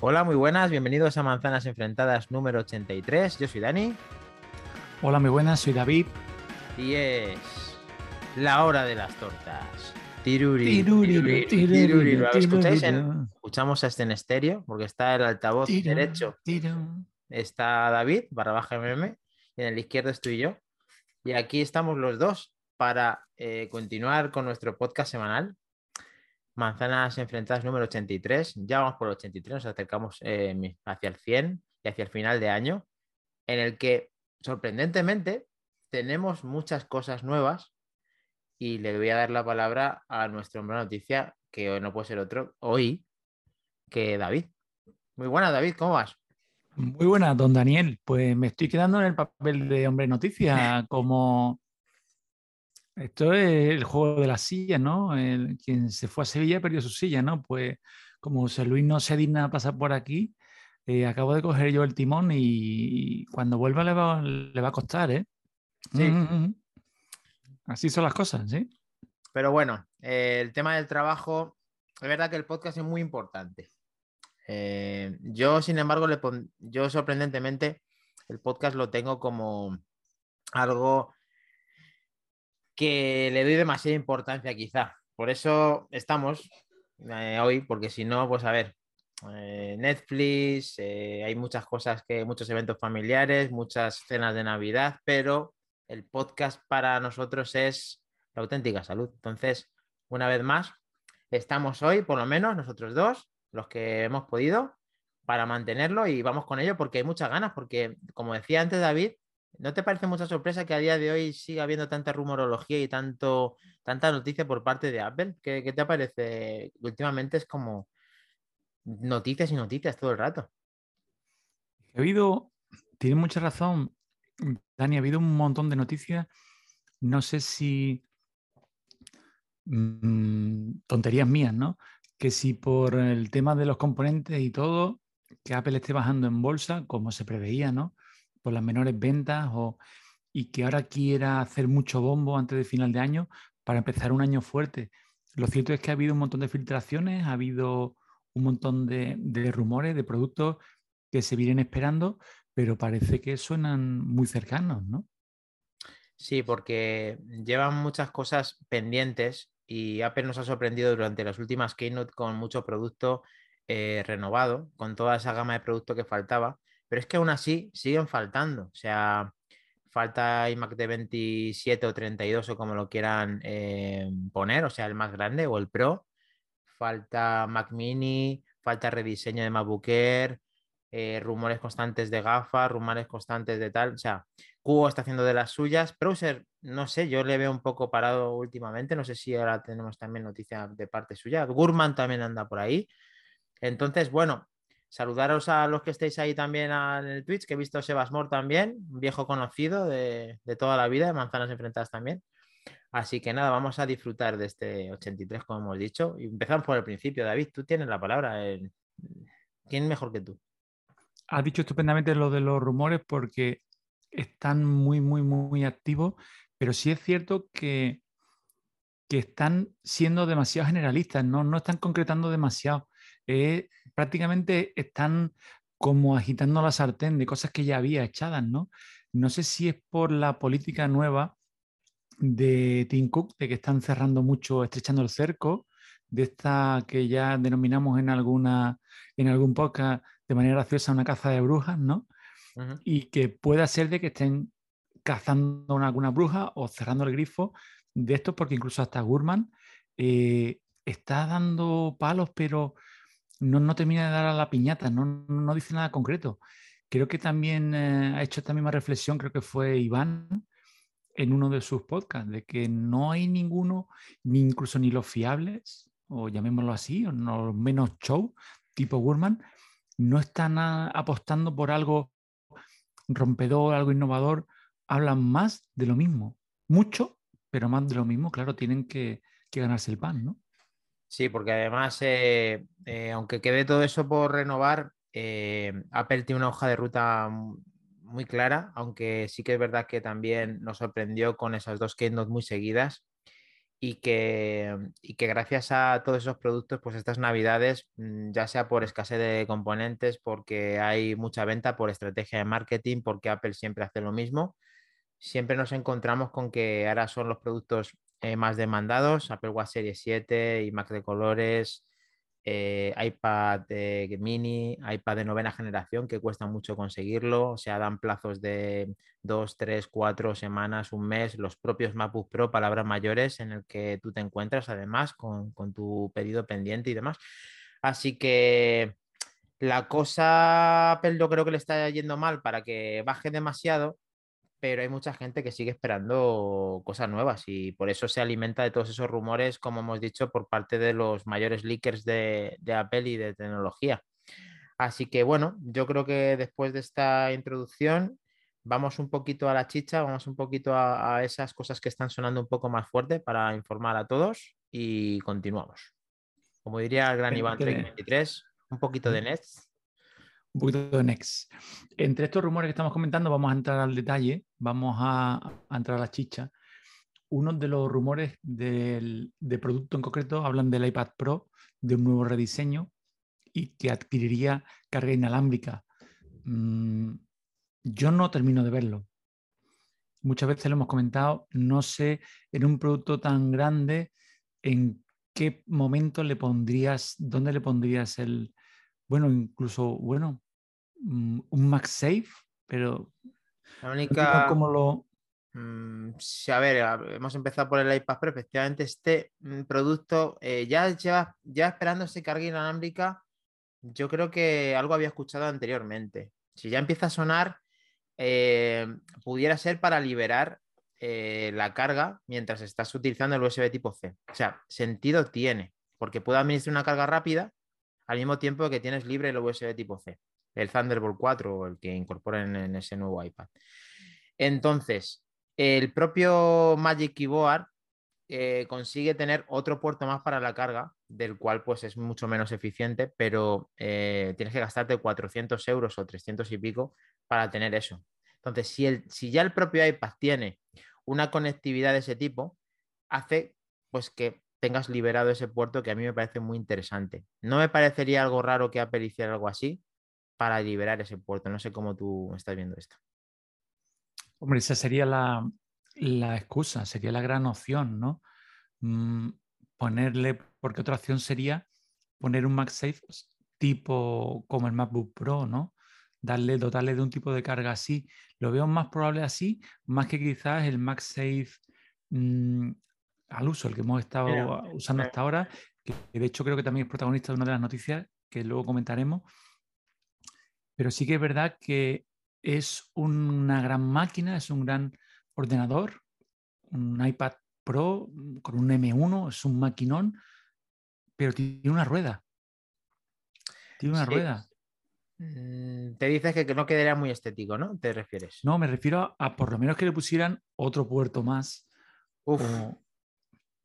Hola, muy buenas, bienvenidos a Manzanas Enfrentadas número 83. Yo soy Dani. Hola, muy buenas, soy David. Y es la hora de las tortas. Tiruri, Tiruri, tiruri. ¿Lo escucháis? En- escuchamos este en estéreo porque está el altavoz derecho. Está David, barra baja MM, y en el izquierdo estoy yo. Y aquí estamos los dos para eh, continuar con nuestro podcast semanal. Manzanas Enfrentadas número 83. Ya vamos por el 83, nos acercamos eh, hacia el 100 y hacia el final de año, en el que sorprendentemente tenemos muchas cosas nuevas y le voy a dar la palabra a nuestro hombre noticia, que hoy no puede ser otro, hoy, que David. Muy buena, David, ¿cómo vas? Muy buenas, don Daniel. Pues me estoy quedando en el papel de hombre noticia, como esto es el juego de las sillas, ¿no? El- quien se fue a Sevilla perdió su silla, ¿no? Pues como José Luis no se digna a pasar por aquí, eh, acabo de coger yo el timón y cuando vuelva le va, le va a costar, ¿eh? Sí. Mm, mm, mm. Así son las cosas, ¿sí? Pero bueno, eh, el tema del trabajo, es verdad que el podcast es muy importante. Eh, yo, sin embargo, le pon- yo sorprendentemente el podcast lo tengo como algo que le doy demasiada importancia quizá. Por eso estamos eh, hoy, porque si no, pues a ver, eh, Netflix, eh, hay muchas cosas que, muchos eventos familiares, muchas cenas de Navidad, pero el podcast para nosotros es la auténtica salud. Entonces, una vez más, estamos hoy, por lo menos nosotros dos, los que hemos podido, para mantenerlo y vamos con ello porque hay muchas ganas, porque como decía antes David, ¿no te parece mucha sorpresa que a día de hoy siga habiendo tanta rumorología y tanto, tanta noticia por parte de Apple? ¿Qué, qué te parece? Últimamente es como noticias y noticias todo el rato. Ha habido, tiene mucha razón, Dani, ha habido un montón de noticias. No sé si mm, tonterías mías, ¿no? Que si por el tema de los componentes y todo, que Apple esté bajando en bolsa, como se preveía, ¿no? Por las menores ventas o, y que ahora quiera hacer mucho bombo antes de final de año para empezar un año fuerte. Lo cierto es que ha habido un montón de filtraciones, ha habido un montón de, rumores, de productos que se vienen esperando, pero parece que suenan muy cercanos, ¿no? Sí, porque llevan muchas cosas pendientes y Apple nos ha sorprendido durante las últimas keynote con mucho producto eh, renovado, con toda esa gama de producto que faltaba, pero es que aún así siguen faltando. O sea, falta iMac de 27 o 32 o como lo quieran eh, poner, o sea, el más grande o el Pro. Falta Mac Mini, falta rediseño de MacBook Air, eh, rumores constantes de gafas, rumores constantes de tal. O sea, Cubo está haciendo de las suyas. Browser, no sé, yo le veo un poco parado últimamente. No sé si ahora tenemos también noticia de parte suya. Gurman también anda por ahí. Entonces, bueno, saludaros a los que estéis ahí también en el Twitch, que he visto a Sebasmor también, un viejo conocido de, toda la vida, de Manzanas Enfrentadas también. Así que nada, vamos a disfrutar de este 83, como hemos dicho. Y empezamos por el principio. David, tú tienes la palabra. ¿Quién mejor que tú? Has dicho estupendamente lo de los rumores porque están muy, muy, muy activos, pero sí es cierto que, que están siendo demasiado generalistas, no, no están concretando demasiado. Prácticamente están como agitando la sartén de cosas que ya había echadas, ¿no? No sé si es por la política nueva de Tim Cook, de que están cerrando mucho, estrechando el cerco, de esta que ya denominamos en, alguna, en algún podcast de manera graciosa una caza de brujas, ¿no? Y que pueda ser de que estén cazando una- alguna bruja o cerrando el grifo de esto, porque incluso hasta Gurman eh, está dando palos, pero no, no termina de dar a la piñata, no, no dice nada concreto. Creo que también eh, ha hecho esta misma reflexión, creo que fue Iván en uno de sus podcasts, de que no hay ninguno, ni incluso ni los fiables, o llamémoslo así, o no, menos show, tipo Gurman, no están apostando por algo rompedor, algo innovador, hablan más de lo mismo. Mucho, pero más de lo mismo, claro, tienen que, que ganarse el pan, ¿no? Sí, porque además, eh, eh, aunque quede todo eso por renovar, eh, Apple tiene una hoja de ruta muy clara, aunque sí que es verdad que también nos sorprendió con esas dos keynote muy seguidas. y que, y que gracias a todos esos productos, pues estas navidades, mm, ya sea por escasez de componentes, porque hay mucha venta, por estrategia de marketing, porque Apple siempre hace lo mismo, siempre nos encontramos con que ahora son los productos eh, más demandados, Apple Watch Series 7, y Mac de colores, eh, iPad mini, iPad de novena generación, que cuesta mucho conseguirlo, o sea, dan plazos de dos, tres, cuatro semanas, un mes, los propios MacBook Pro, palabras mayores, en el que tú te encuentras además con, con tu pedido pendiente y demás. Así que la cosa Apple yo creo que le está yendo mal para que baje demasiado pero hay mucha gente que sigue esperando cosas nuevas y por eso se alimenta de todos esos rumores, como hemos dicho, por parte de los mayores leakers de, Apple y de tecnología. Así que bueno, yo creo que después de esta introducción vamos un poquito a la chicha, vamos un poquito a, esas cosas que están sonando un poco más fuerte para informar a todos y continuamos. Como diría el gran Iván 23, un poquito de Nets un poquito de Next. Entre estos rumores que estamos comentando, vamos a entrar al detalle, vamos a, entrar a la chicha. Uno de los rumores del, de producto en concreto hablan del iPad Pro, de un nuevo rediseño y que adquiriría carga inalámbrica. Mm, yo no termino de verlo. Muchas veces lo hemos comentado, no sé en un producto tan grande en qué momento le pondrías, dónde le pondrías el, bueno, incluso, bueno, mm, un MagSafe, pero la única... ¿Cómo lo...? Mm, sí, a ver, hemos empezado por el iPad pero efectivamente este mm, producto eh, ya lleva ya esperando ese carga inalámbrica, yo creo que algo había escuchado anteriormente. Si ya empieza a sonar, eh, pudiera ser para liberar eh, la carga mientras estás utilizando el USB tipo C. O sea, sentido tiene, porque puede administrar una carga rápida al mismo tiempo que tienes libre el USB tipo C, el Thunderbolt 4 o el que incorporan en ese nuevo iPad. Entonces, el propio Magic Keyboard eh, consigue tener otro puerto más para la carga, del cual pues es mucho menos eficiente, pero eh, tienes que gastarte 400 euros o 300 y pico para tener eso. Entonces, si, el, si ya el propio iPad tiene una conectividad de ese tipo, hace pues que tengas liberado ese puerto que a mí me parece muy interesante. No me parecería algo raro que Apple algo así para liberar ese puerto. No sé cómo tú estás viendo esto. Hombre, esa sería la, excusa, sería la gran opción, ¿no? Mm, ponerle, porque otra opción sería poner un MagSafe tipo como el MacBook Pro, ¿no? Darle, dotarle de un tipo de carga así. Lo veo más probable así, más que quizás el MagSafe mm, al uso, el que hemos estado usando hasta ahora, que de hecho creo que también es protagonista de una de las noticias que luego comentaremos. Pero sí que es verdad que es una gran máquina, es un gran ordenador, un iPad Pro con un M1, es un maquinón, pero tiene una rueda. Tiene una rueda. Mm, te dices que no quedaría muy estético, ¿no? ¿Te refieres? No, me refiero a, por lo menos que le pusieran otro puerto más. Uf.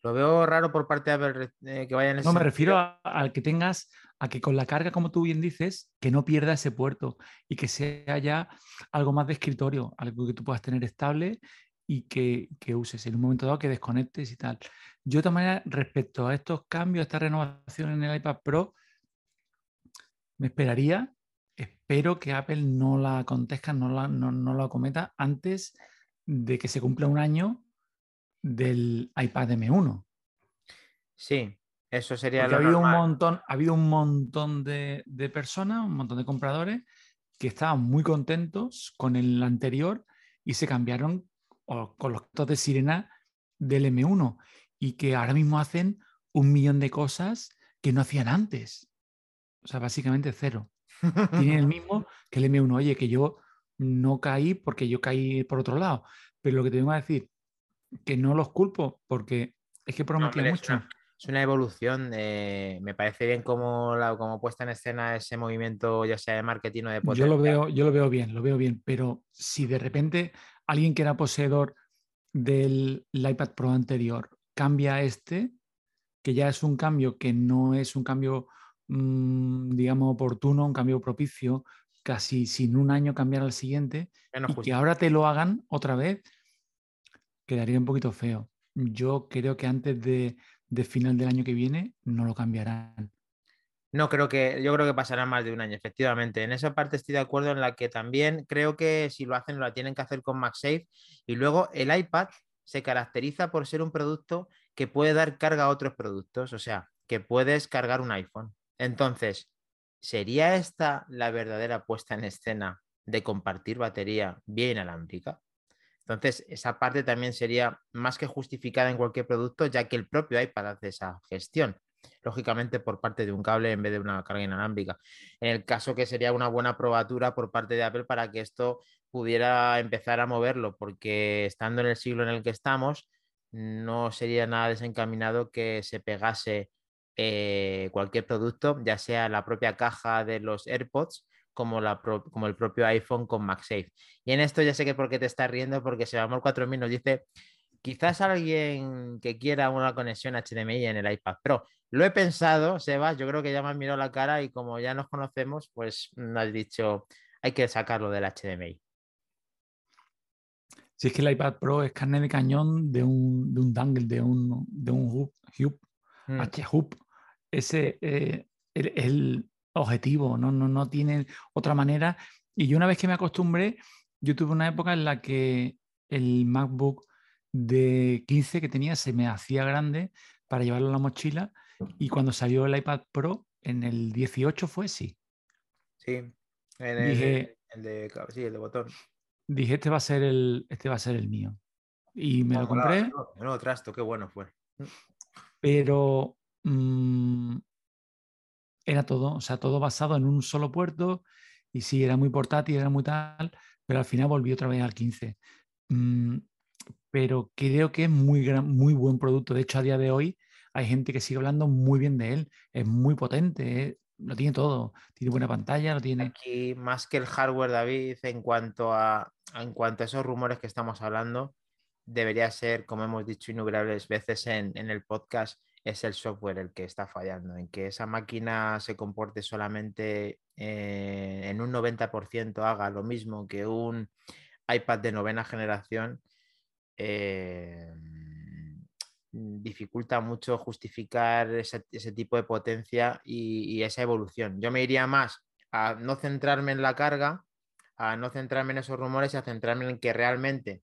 Lo veo raro por parte de Apple eh, que vayan No, me refiero al que tengas, a que con la carga, como tú bien dices, que no pierda ese puerto y que sea ya algo más de escritorio, algo que tú puedas tener estable y que, uses en un momento dado que desconectes y tal. Yo de todas maneras, respecto a estos cambios, a esta renovación en el iPad Pro, me esperaría, espero que Apple no la conteste, no la, no, no la cometa antes de que se cumpla un año del iPad M1. Sí, eso sería lo ha habido un montón, ha habido un montón de, personas, un montón de compradores que estaban muy contentos con el anterior y se cambiaron con los datos de sirena del M1 y que ahora mismo hacen un millón de cosas que no hacían antes. O sea, básicamente cero. Tienen el mismo que el M1. Oye, que yo no caí porque yo caí por otro lado. Pero lo que te vengo a decir, que no los culpo porque es que prometía mucho. Es una, evolución. me parece bien como, la, como puesta en escena ese movimiento, ya sea de marketing o de potencia. Yo lo veo, yo lo veo bien, lo veo bien. Pero si de repente alguien que era poseedor del iPad Pro anterior cambia a este, que ya es un cambio que no es un cambio, mm, digamos, oportuno, un cambio propicio, casi sin un año cambiar al siguiente, y que ahora te lo hagan otra vez, quedaría un poquito feo. yo creo que antes de, final del año que viene no lo cambiarán. No creo que, yo creo que pasará más de un año, efectivamente. En esa parte estoy de acuerdo en la que también creo que si lo hacen, lo tienen que hacer con MagSafe. Y luego el iPad se caracteriza por ser un producto que puede dar carga a otros productos, o sea, que puedes cargar un iPhone. Entonces, ¿sería esta la verdadera puesta en escena de compartir batería bien inalámbrica? Entonces, esa parte también sería más que justificada en cualquier producto, ya que el propio iPad hace esa gestión lógicamente por parte de un cable en vez de una carga inalámbrica. En el caso que sería una buena probatura por parte de Apple para que esto pudiera empezar a moverlo, porque estando en el siglo en el que estamos, no sería nada desencaminado que se pegase eh, cualquier producto, ya sea la propia caja de los AirPods como, la como el propio iPhone con MagSafe. Y en esto ya sé que por qué te estás riendo, porque Sebamor 4000 nos dice quizás alguien que quiera una conexión HDMI en el iPad Pro. Lo he pensado, Sebas, yo creo que ya me has mirado la cara y como ya nos conocemos, pues me has dicho, hay que sacarlo del HDMI. Si es que el iPad Pro es carne de cañón de un, de un dangle, de un, de un hub, hub mm. H-hub. Ese es eh, el, objetivo, ¿no? No, no tiene otra manera. Y yo una vez que me acostumbré, yo tuve una época en la que el MacBook de 15 que tenía se me hacía grande para llevarlo en la mochila y cuando salió el iPad Pro en el 18 fue sí. Sí, el, dije, el, de, sí, el de botón. Dije, este va a ser el, este va a ser el mío. Y me lo compré. No, trasto, qué bueno fue. Pero mm, era todo, o sea, todo basado en un solo puerto. Y sí, era muy portátil, era muy tal, pero al final volví otra vez al 15 pero creo que es muy, gran, muy buen producto. De hecho, a día de hoy hay gente que sigue hablando muy bien de él. Es muy potente, ¿eh? lo tiene todo. Tiene buena pantalla, lo tiene. Aquí, más que el hardware, David, en cuanto a, en cuanto a esos rumores que estamos hablando, debería ser, como hemos dicho innumerables veces en, el podcast, es el software el que está fallando, en que esa máquina se comporte solamente eh, en un 90%, haga lo mismo que un iPad de novena generación eh, dificulta mucho justificar ese, tipo de potencia y, esa evolución. Yo me iría más a no centrarme en la carga, a no centrarme en esos rumores y a centrarme en que realmente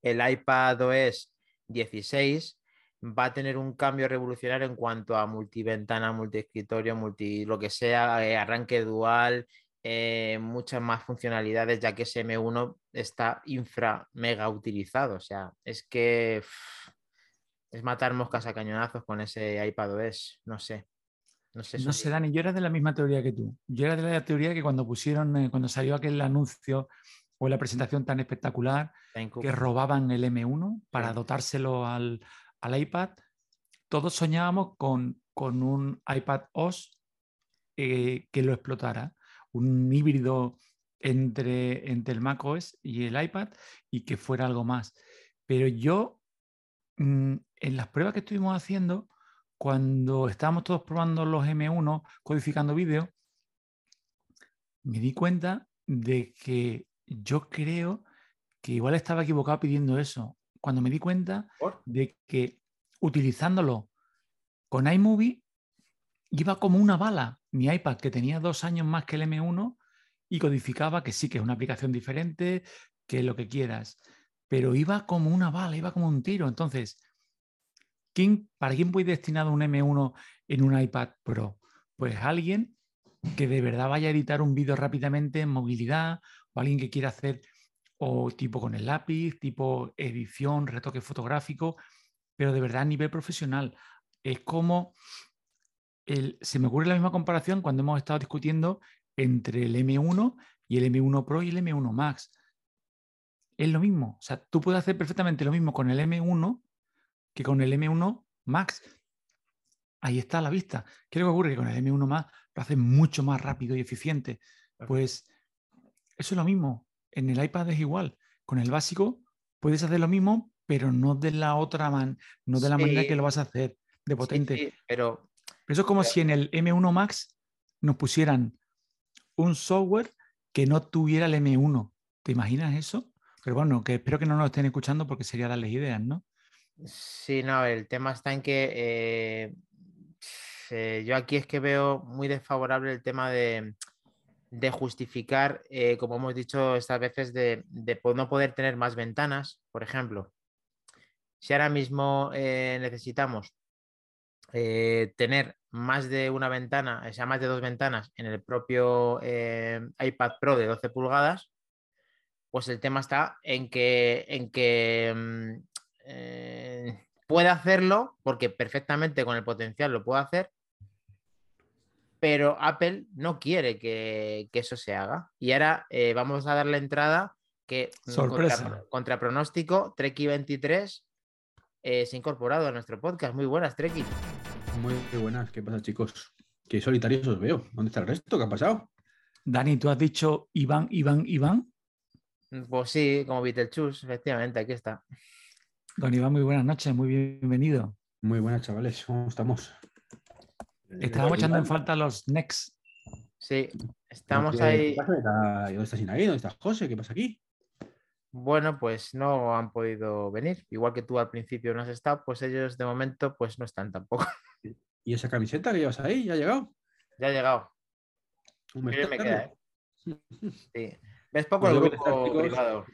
el iPad OS 16 va a tener un cambio revolucionario en cuanto a multiventana, multiescritorio, multi lo que sea, eh, arranque dual, eh, muchas más funcionalidades, ya que ese M1 está infra mega utilizado. O sea, es que es matar moscas a cañonazos con ese iPad OS, no sé. No sé, no sé, Dani, yo era de la misma teoría que tú. Yo era de la teoría que cuando pusieron, eh, cuando salió aquel anuncio o la presentación tan espectacular, que robaban el M1 para dotárselo al, iPad, todos soñábamos con, un iPad OS eh, que lo explotara un híbrido entre, entre el macOS y el iPad y que fuera algo más. Pero yo, mm, en las pruebas que estuvimos haciendo, cuando estábamos todos probando los M1, codificando vídeo, me di cuenta de que yo creo que igual estaba equivocado pidiendo eso. Cuando me di cuenta de que utilizándolo con iMovie iba como una bala mi iPad, que tenía dos años más que el M1, y codificaba que sí, que es una aplicación diferente, que lo que quieras, pero iba como una bala, iba como un tiro. Entonces, ¿quién, ¿para quién voy destinado un M1 en un iPad Pro? Pues alguien que de verdad vaya a editar un vídeo rápidamente en movilidad, o alguien que quiera hacer o tipo con el lápiz, tipo edición, retoque fotográfico, pero de verdad a nivel profesional. Es como se me ocurre la misma comparación cuando hemos estado discutiendo entre el M1 y el M1 Pro y el M1 Max. Es lo mismo. O sea, tú puedes hacer perfectamente lo mismo con el M1 que con el M1 Max. Ahí está a la vista. ¿Qué es lo que ocurre? Que con el M1 Max lo hace mucho más rápido y eficiente. Pues eso es lo mismo. En el iPad es igual. Con el básico puedes hacer lo mismo, pero no de la otra manera, no de la manera que lo vas a hacer, de potente. pero eso es como si en el M1 Max nos pusieran un software que no tuviera el M1. ¿Te imaginas eso? Pero bueno, que espero que no nos estén escuchando porque sería darles ideas, ¿no? Sí, no, el tema está en que eh, eh, yo aquí es que veo muy desfavorable el tema de, de justificar, eh, como hemos dicho estas veces, de, no poder tener más ventanas, por ejemplo. Si ahora mismo necesitamos tener más de una ventana, o sea, más de dos ventanas en el propio iPad Pro de 12 pulgadas, pues el tema está en que, en que mm, eh, puede hacerlo, porque perfectamente con el potencial lo puede hacer, pero Apple no quiere que, eso se haga. Y ahora eh, vamos a darle entrada que mm, Sorpresa. Contra, pronóstico, Treki 23 se ha incorporado a nuestro podcast. Muy buenas, Treki. Muy, buenas, ¿qué pasa chicos? Qué solitarios os veo. ¿Dónde está el resto? ¿Qué ha pasado? Dani, tú has dicho Iván, Iván, Iván. Pues sí, como Beetlejuice, efectivamente, aquí está. Don Iván, muy buenas noches, muy bienvenido. Muy buenas, chavales, ¿cómo estamos? Estábamos echando en falta los Next. Sí, estamos ahí. ¿Dónde está Sinaí? ¿Dónde está José? ¿Qué pasa aquí? Bueno, pues no han podido venir. Igual que tú al principio no has estado, pues ellos de momento pues no están tampoco. ¿Y esa camiseta que llevas ahí? ¿Ya ha llegado? Ya ha llegado. Un me queda, ¿eh? Sí. ¿Ves poco pues el grupo privado?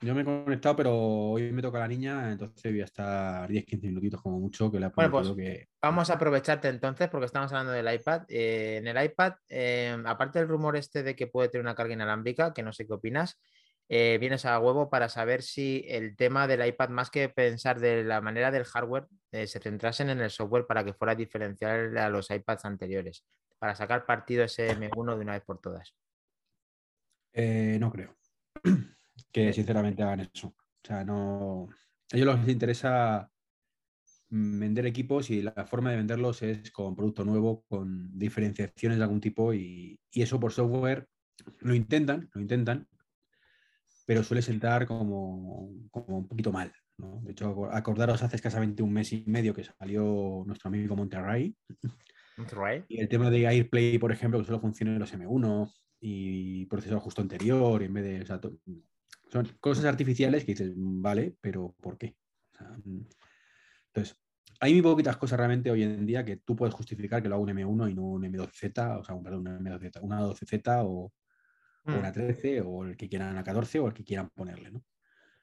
Yo me he conectado, pero hoy me toca la niña, entonces voy a estar 10-15 minutitos como mucho. Que le bueno, pues que... vamos a aprovecharte entonces, porque estamos hablando del iPad. Eh, en el iPad, eh, aparte del rumor este de que puede tener una carga inalámbrica, que no sé qué opinas, eh, vienes a huevo para saber si el tema del iPad, más que pensar de la manera del hardware, se centrasen en el software para que fuera diferencial a los iPads anteriores, para sacar partido ese M1 de una vez por todas. Eh, no creo que sinceramente hagan eso. O sea, no. A ellos les interesa vender equipos y la forma de venderlos es con producto nuevo, con diferenciaciones de algún tipo y, eso por software lo intentan, lo intentan, pero suele sentar como, un poquito mal. De hecho, acordaros hace escasamente un mes y medio que salió nuestro amigo Monterrey. Monterrey. Y el tema de AirPlay, por ejemplo, que solo funciona en los M1, y procesador justo anterior, en vez de. Son cosas artificiales que dices, vale, pero ¿por qué? Mm, entonces, hay muy poquitas cosas realmente hoy en día que tú puedes justificar que lo haga un M1 y no un M12Z, o sea, un, M12Z, una 12Z o, mm. una 13 o el que quieran a 14 o el que quieran ponerle, ¿no?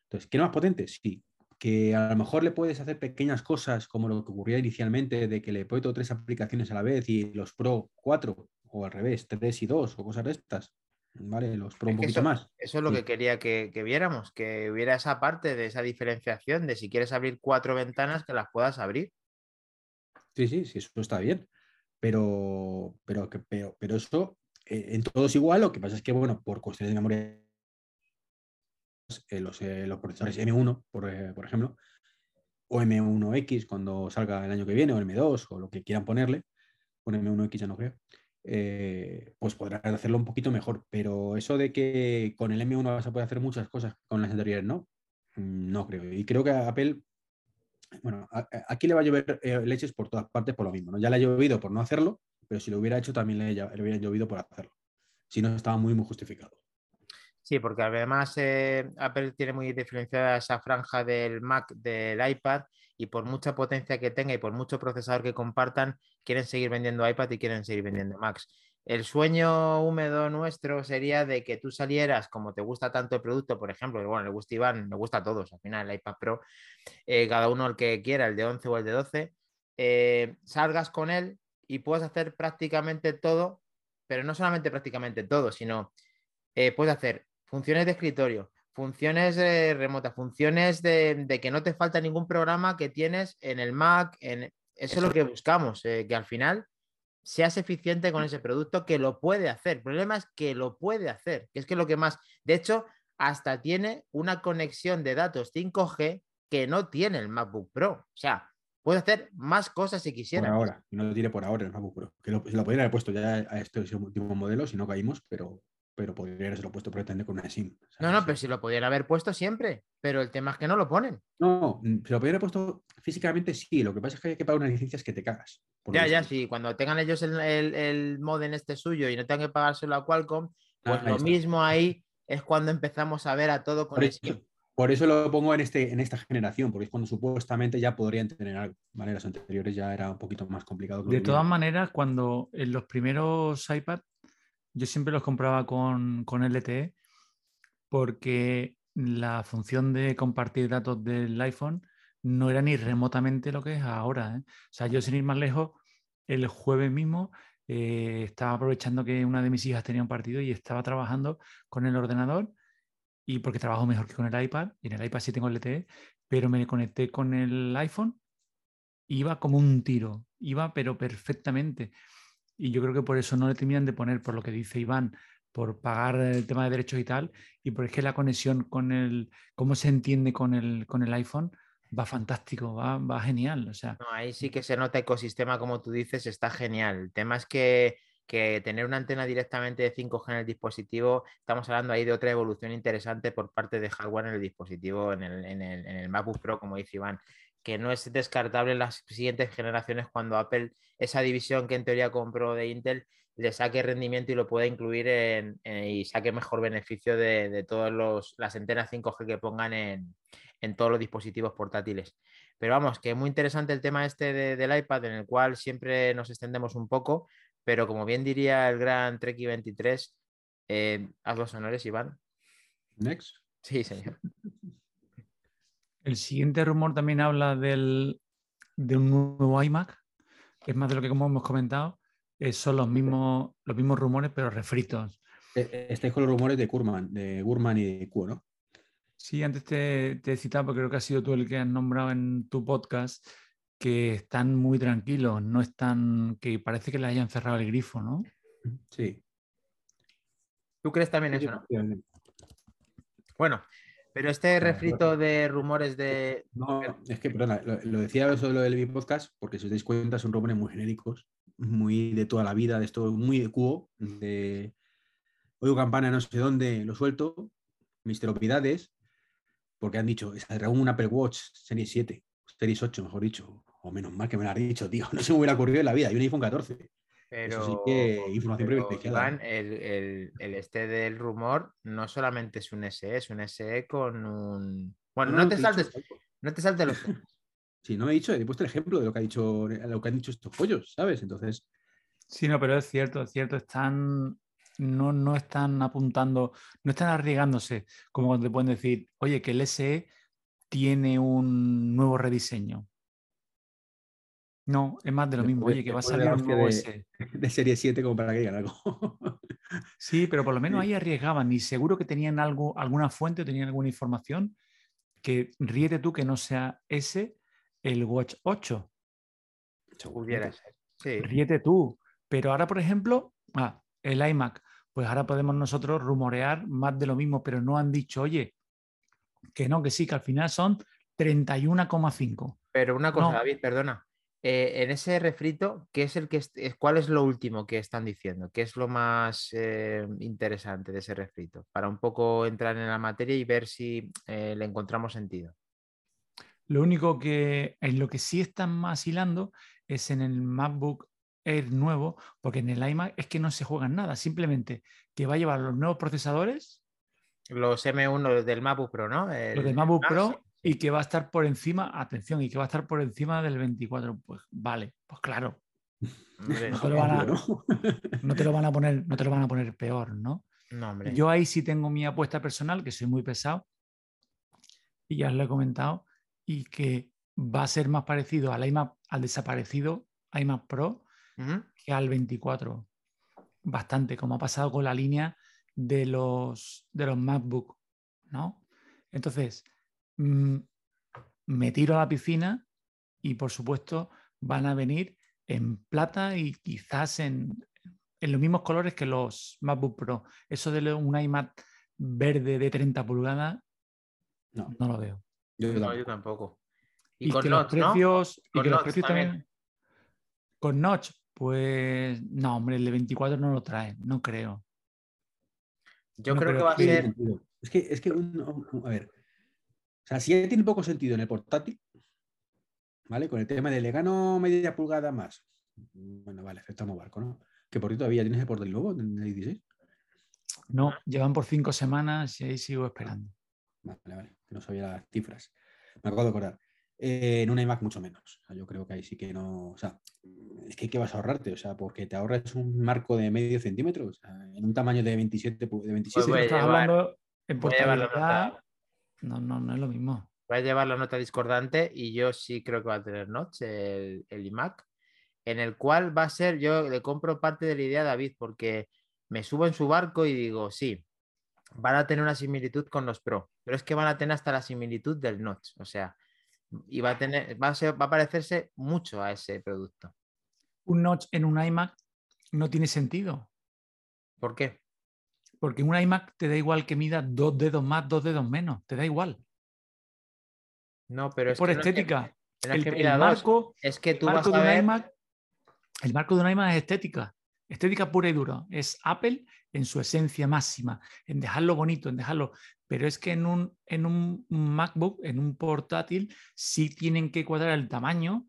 Entonces, ¿qué no más potente? Sí. Que a lo mejor le puedes hacer pequeñas cosas como lo que ocurría inicialmente de que le puedo tres aplicaciones a la vez y los Pro 4 o al revés, 3 y 2 o cosas de estas. ¿Vale? Los pro un poquito más. Eso es lo que quería que, viéramos, que hubiera esa parte de esa diferenciación de si quieres abrir cuatro ventanas, que las puedas abrir. Sí, sí, sí, eso está bien. Pero, pero, pero, pero eso eh, en todo es igual. Lo que pasa es que, bueno, por cuestiones de memoria, eh, los, eh, los, procesadores M1, por, por ejemplo, o M1X cuando salga el año que viene, o M2, o lo que quieran ponerle, o M1X ya no creo, eh, pues podrás hacerlo un poquito mejor. Pero eso de que con el M1 vas a poder hacer muchas cosas con las anteriores, no, mm, no creo. Y creo que Apple, bueno, aquí le va a llover eh, leches por todas partes por lo mismo. ¿no? Ya le ha llovido por no hacerlo, pero si lo hubiera hecho también le, le hubiera llovido por hacerlo. Si no, estaba muy, muy justificado. Sí, porque además eh, Apple tiene muy diferenciada esa franja del Mac, del iPad, y por mucha potencia que tenga y por mucho procesador que compartan, quieren seguir vendiendo iPad y quieren seguir vendiendo Macs. El sueño húmedo nuestro sería de que tú salieras, como te gusta tanto el producto, por ejemplo, bueno, le gusta Iván, le gusta a todos, al final el iPad Pro, eh, cada uno el que quiera, el de 11 o el de 12, eh, salgas con él y puedas hacer prácticamente todo, pero no solamente prácticamente todo, sino puedes hacer funciones de escritorio, funciones remotas, funciones de, que no te falta ningún programa que tienes en el Mac. En... Eso, es lo que buscamos, eh, que al final seas eficiente con ese producto que lo puede hacer. El problema es que lo puede hacer, que es que lo que más, de hecho, hasta tiene una conexión de datos 5G que no tiene el MacBook Pro. O sea, puede hacer más cosas si quisiera. Por ahora, no lo tiene por ahora el MacBook Pro. Que lo, lo podrían haber puesto ya a este último modelo si no caímos, pero pero podría haberse puesto pretende con una SIM. no, no, pero si lo pudieran haber puesto siempre, pero el tema es que no lo ponen. No, mm, si lo pudieran haber puesto físicamente sí, lo que pasa es que hay que pagar unas licencias que te cagas. Ya, ya, sí, cuando tengan ellos el, el, modem este suyo y no tengan que pagárselo a Qualcomm, pues lo mismo ahí es cuando empezamos a ver a todo con por eso, Por eso lo pongo en, este, en esta generación, porque es cuando supuestamente ya podrían tener algo. ¿vale? Las anteriores ya era un poquito más complicado. De todas maneras, cuando en los primeros iPad, yo siempre los compraba con, con LTE, porque la función de compartir datos del iPhone no era ni remotamente lo que es ahora. ¿eh? O sea, yo sin ir más lejos, el jueves mismo eh, estaba aprovechando que una de mis hijas tenía un partido y estaba trabajando con el ordenador y porque trabajo mejor que con el iPad, y en el iPad sí tengo LTE, pero me conecté con el iPhone, iba como un tiro, iba pero perfectamente. Y yo creo que por eso no le terminan de poner, por lo que dice Iván, por pagar el tema de derechos y tal, y por es que la conexión con el, cómo se entiende con el, con el iPhone, va fantástico, va, va genial. O sea, ahí sí que se nota ecosistema, como tú dices, está genial. El tema es que, que, tener una antena directamente de 5G en el dispositivo, estamos hablando ahí de otra evolución interesante por parte de hardware en el dispositivo, en el, en el, en el MacBook Pro, como dice Iván, que no es descartable en las siguientes generaciones cuando Apple, esa división que en teoría compró de Intel, le saque rendimiento y lo pueda incluir en, y saque mejor beneficio de, de todas las antenas 5G que pongan en, en todos los dispositivos portátiles. Pero vamos, que es muy interesante el tema este del iPad, en el cual siempre nos extendemos un poco, pero como bien diría el gran Treki 23, eh, haz los honores, Iván. Next. Sí, señor. El siguiente rumor también habla del, de un nuevo iMac, que es más de lo que como hemos comentado, eh, son los mismos, los mismos rumores, pero refritos. Eh, estáis con los rumores de Kurman, de Gurman y de Q, ¿no? Sí, antes te, he citado, porque creo que has sido tú el que has nombrado en tu podcast, que están muy tranquilos, no están, que parece que le hayan cerrado el grifo, ¿no? Sí. ¿Tú crees también eso, no? Bueno, pero este refrito de rumores de. No, es que, perdona, lo, decía eso de lo del podcast, porque si os dais cuenta, son rumores muy genéricos, muy de toda la vida, de esto, muy de cubo, de oigo campana no sé dónde, lo suelto, misteropiedades, porque han dicho, saldrá un Apple Watch Series 7, Series 8, mejor dicho, o menos mal que me lo han dicho, tío, no se me hubiera ocurrido en la vida, y un iPhone 14. Pero, sí que información privilegiada. el, este del rumor no solamente es un SE, es un SE con un. Bueno, no, te saltes, no te saltes los Sí, no he dicho, he puesto el ejemplo de lo que, ha dicho, lo que han dicho estos pollos, ¿sabes? Entonces. Sí, no, pero es cierto, es cierto, están no, no están apuntando, no están arriesgándose, como cuando te pueden decir, oye, que el SE tiene un nuevo rediseño. No, es más de lo mismo. Oye, que va a salir un nuevo de, SE. De serie 7 como para que digan algo. sí, pero por lo menos ahí arriesgaban y seguro que tenían algo, alguna fuente o tenían alguna información que ríete tú que no sea ese el Watch 8. Pudiera ser. Sí. Ríete tú. Pero ahora, por ejemplo, ah, el iMac, pues ahora podemos nosotros rumorear más de lo mismo, pero no han dicho, oye, que no, que sí, que al final son 31,5. Pero una cosa, David, perdona. Eh, en ese refrito, ¿qué es el que ¿cuál es lo último que están diciendo? ¿Qué es lo más eh, interesante de ese refrito? Para un poco entrar en la materia y ver si eh, le encontramos sentido. Lo único que en lo que sí están más hilando es en el MacBook es nuevo, porque en el iMac es que no se juega nada, simplemente que va a llevar los nuevos procesadores. Los M1 del MacBook Pro, ¿no? los del MacBook Pro y que va a estar por encima, atención, y que va a estar por encima del 24. Pues vale, pues claro. No te, lo van a, no te lo van a poner, no te lo van a poner peor, ¿no? No, hombre. Yo ahí sí tengo mi apuesta personal, que soy muy pesado, y ya os lo he comentado, y que va a ser más parecido al iMac, al desaparecido iMac Pro, que al 24. Bastante, como ha pasado con la línea de los, de los MacBook, ¿no? Entonces, me tiro a la piscina y por supuesto van a venir en plata y quizás en, en los mismos colores que los MacBook Pro. Eso de un iMac verde de 30 pulgadas, no, no lo veo. Yo, tampoco. Y, con que los precios, y que los precios también. Con Notch, pues no, hombre, el de 24 no lo trae, no creo. Yo creo que va a ser. Es que, es que a ver. O sea, si ya tiene poco sentido en el portátil, ¿vale? Con el tema de le gano media pulgada más. Bueno, vale, efecto barco, ¿no? Que por todavía tienes el portátil nuevo en el 16. No, llevan por cinco semanas y ahí sigo esperando. Vale, vale, que no sabía las cifras. Me acabo de acordar. Eh, en un iMac mucho menos. O sea, yo creo que ahí sí que no. O sea, es que ¿qué vas a ahorrarte? O sea, porque te ahorras un marco de medio centímetro, o sea, en un tamaño de 27. De 27 Pues voy a estás llevar- hablando en voy a llevar la portabilidad. No, no, no es lo mismo. Va a llevar la nota discordante y yo sí creo que va a tener notch el, el iMac, en el cual va a ser, yo le compro parte de la idea a David porque me subo en su barco y digo, sí, van a tener una similitud con los Pro, pero es que van a tener hasta la similitud del notch, o sea, y va a tener, va a, ser, va a parecerse mucho a ese producto. Un notch en un iMac no tiene sentido. ¿Por qué? Porque en un iMac te da igual que mida dos dedos más, dos dedos menos. Te da igual. No, pero es por que estética. no es el, que el dos, marco, es que tú el vas marco a de un iMac, el marco de un iMac es estética. Estética pura y dura. Es Apple en su esencia máxima, en dejarlo bonito, en dejarlo. Pero es que en un, en un MacBook, en un portátil, sí tienen que cuadrar el tamaño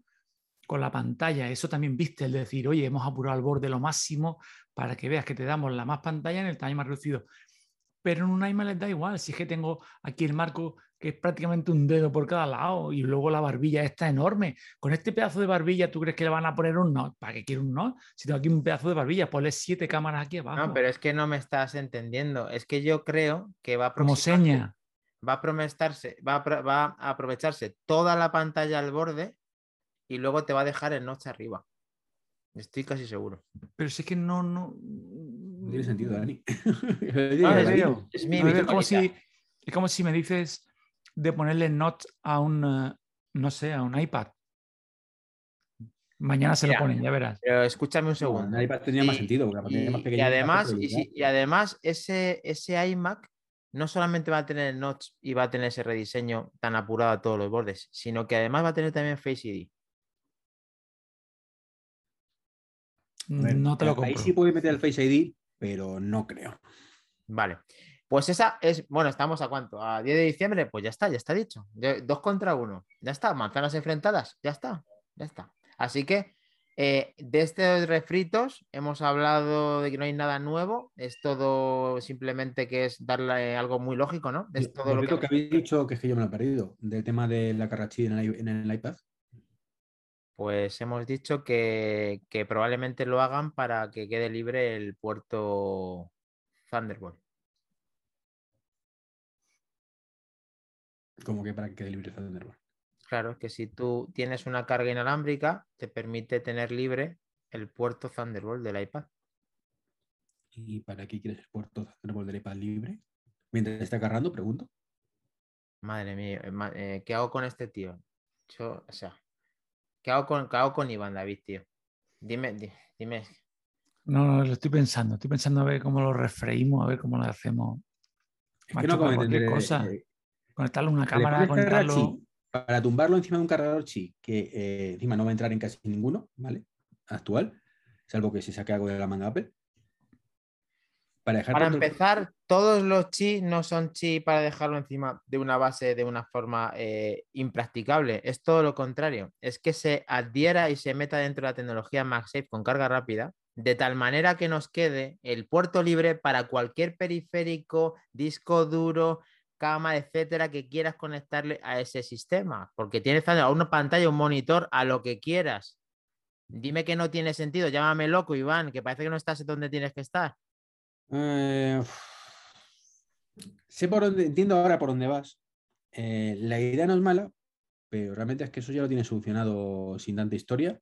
con la pantalla. Eso también viste, el decir, oye, hemos apurado al borde lo máximo para que veas que te damos la más pantalla en el tamaño más reducido. Pero en un iMac les da igual. Si es que tengo aquí el marco que es prácticamente un dedo por cada lado y luego la barbilla está enorme. Con este pedazo de barbilla, ¿tú crees que le van a poner un no? ¿Para qué quiero un no? Si tengo aquí un pedazo de barbilla, ponle siete cámaras aquí abajo. no, pero es que no me estás entendiendo, es que yo creo que va a Como seña. va a va a, va a aprovecharse toda la pantalla al borde y luego te va a dejar el notch arriba. Estoy casi seguro. Pero si es que no, no. No tiene sentido, Dani. No, Ah, es- serio. es mi es, como si, es como si me dices de ponerle notch a un, eh, no sé, a un iPad. Mañana se Mira, lo ponen, ya verás. Pero escúchame un No, segundo. en iPad tenía más sentido, porque Y, más y además, si- y además ese, ese iMac no solamente va a tener el notch y va a tener ese rediseño tan apurado a todos los bordes, sino que además va a tener también Face ID. No te lo Ahí sí puede meter el Face ID, pero no creo. Vale. Pues esa es, bueno, estamos a cuánto? A 10 de diciembre, pues ya está, ya está dicho. Dos contra uno. Ya está, manzanas enfrentadas, ya está, ya está. Así que eh, de estos refritos hemos hablado de que no hay nada nuevo, es todo simplemente que es darle algo muy lógico, ¿no? Es todo lo que... que habéis dicho que es que yo me lo he perdido, del tema de la carrachí en en el iPad. Pues hemos dicho que, que probablemente lo hagan para que quede libre el puerto Thunderbolt. Como que para que quede libre Thunderbolt. Claro, que si tú tienes una carga inalámbrica, te permite tener libre el puerto Thunderbolt del iPad. ¿Y para qué quieres el puerto Thunderbolt del iPad libre? Mientras está cargando, pregunto. Madre mía, eh, eh, ¿qué hago con este tío? Yo, o sea, ¿qué hago con, qué hago con Iván David, tío? Dime, di- dime. No, no, lo estoy pensando. Estoy pensando a ver cómo lo refreímos, a ver cómo lo hacemos. Es Macho, que no para cualquier cosa. eh, Conectarle una le cámara, conectarlo. chi para tumbarlo encima de un cargador chi, que eh, encima no va a entrar en casi ninguno, ¿vale? Actual, salvo que se saque algo de la manga Apple. Para dejar empezar, todos los chi no son chi para dejarlo encima de una base de una forma eh, impracticable. Es todo lo contrario. Es que se adhiera y se meta dentro de la tecnología MagSafe con carga rápida, de tal manera que nos quede el puerto libre para cualquier periférico, disco duro, cama, etcétera, que quieras conectarle a ese sistema. Porque tienes a una pantalla, un monitor, a lo que quieras. Dime que no tiene sentido, llámame loco, Iván, que parece que no estás donde tienes que estar. Eh, sé por dónde, entiendo ahora por dónde vas. Eh, la idea no es mala, pero realmente es que eso ya lo tiene solucionado sin tanta historia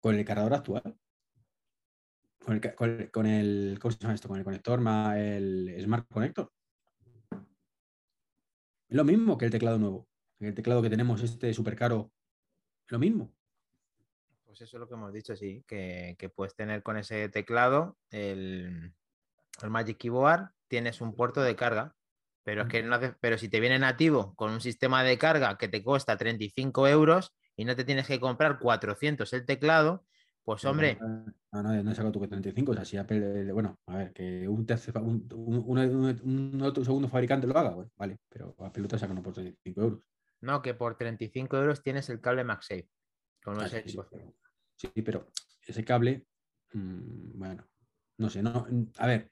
con el cargador actual. Con el, con ¿cómo se llama esto? Con el conector el Smart Connector. Lo mismo que el teclado nuevo. El teclado que tenemos, este súper caro, lo mismo. Pues eso es lo que hemos dicho, sí, que, que puedes tener con ese teclado el, el Magic Keyboard, tienes un puerto de carga, pero es que no hace- pero si te viene nativo con un sistema de carga que te cuesta 35 euros y no te tienes que comprar 400 el teclado, pues hombre, No, no, no he sacado tu 35. O sea, si Apple, eh, bueno, a ver, que un, tercer fa- un, un- un- un otro segundo fabricante lo haga, bueno, vale, pero Apple lo está sacando por 35 euros. no, que por 35 euros tienes el cable MagSafe. Con Ah, ese sí, pero, ese cable, mm, bueno, no sé, no, mm, a ver,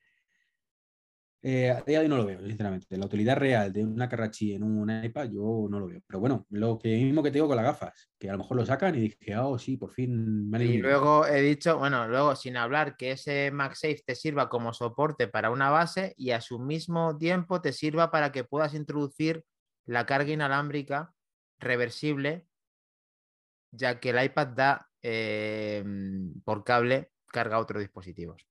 Eh, a día de hoy no lo veo, sinceramente. La utilidad real de una Carrachi en un iPad yo no lo veo. Pero bueno, lo que mismo que te digo con las gafas, que a lo mejor lo sacan y dije, oh, sí, por fin me han Y eliminado". luego he dicho, bueno, luego sin hablar que ese MagSafe te sirva como soporte para una base y a su mismo tiempo te sirva para que puedas introducir la carga inalámbrica reversible, ya que el iPad da eh, por cable carga a otros dispositivos.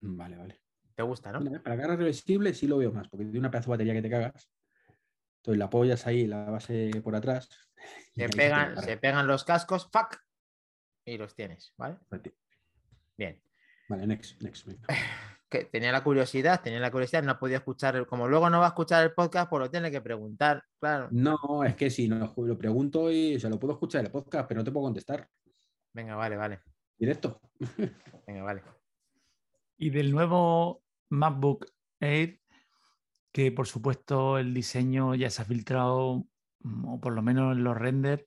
Vale, vale. ¿Te gusta, no? Para carga reversible sí lo veo más, porque tiene una pedazo de batería que te cagas. Entonces la apoyas ahí, la base por atrás. Se pegan, se pegan los cascos, fuck, y los tienes, ¿vale? Bien. Vale, next, next. venga. que tenía la curiosidad, tenía la curiosidad, no podía escuchar, el- como luego no va a escuchar el podcast, pues lo tiene que preguntar, claro. No, es que si no, lo pregunto y se lo puedo escuchar en el podcast, pero no te puedo contestar. Venga, vale, vale, Directo. venga, vale. Y del nuevo MacBook Air, que por supuesto el diseño ya se ha filtrado, mm, o por lo menos en los renders,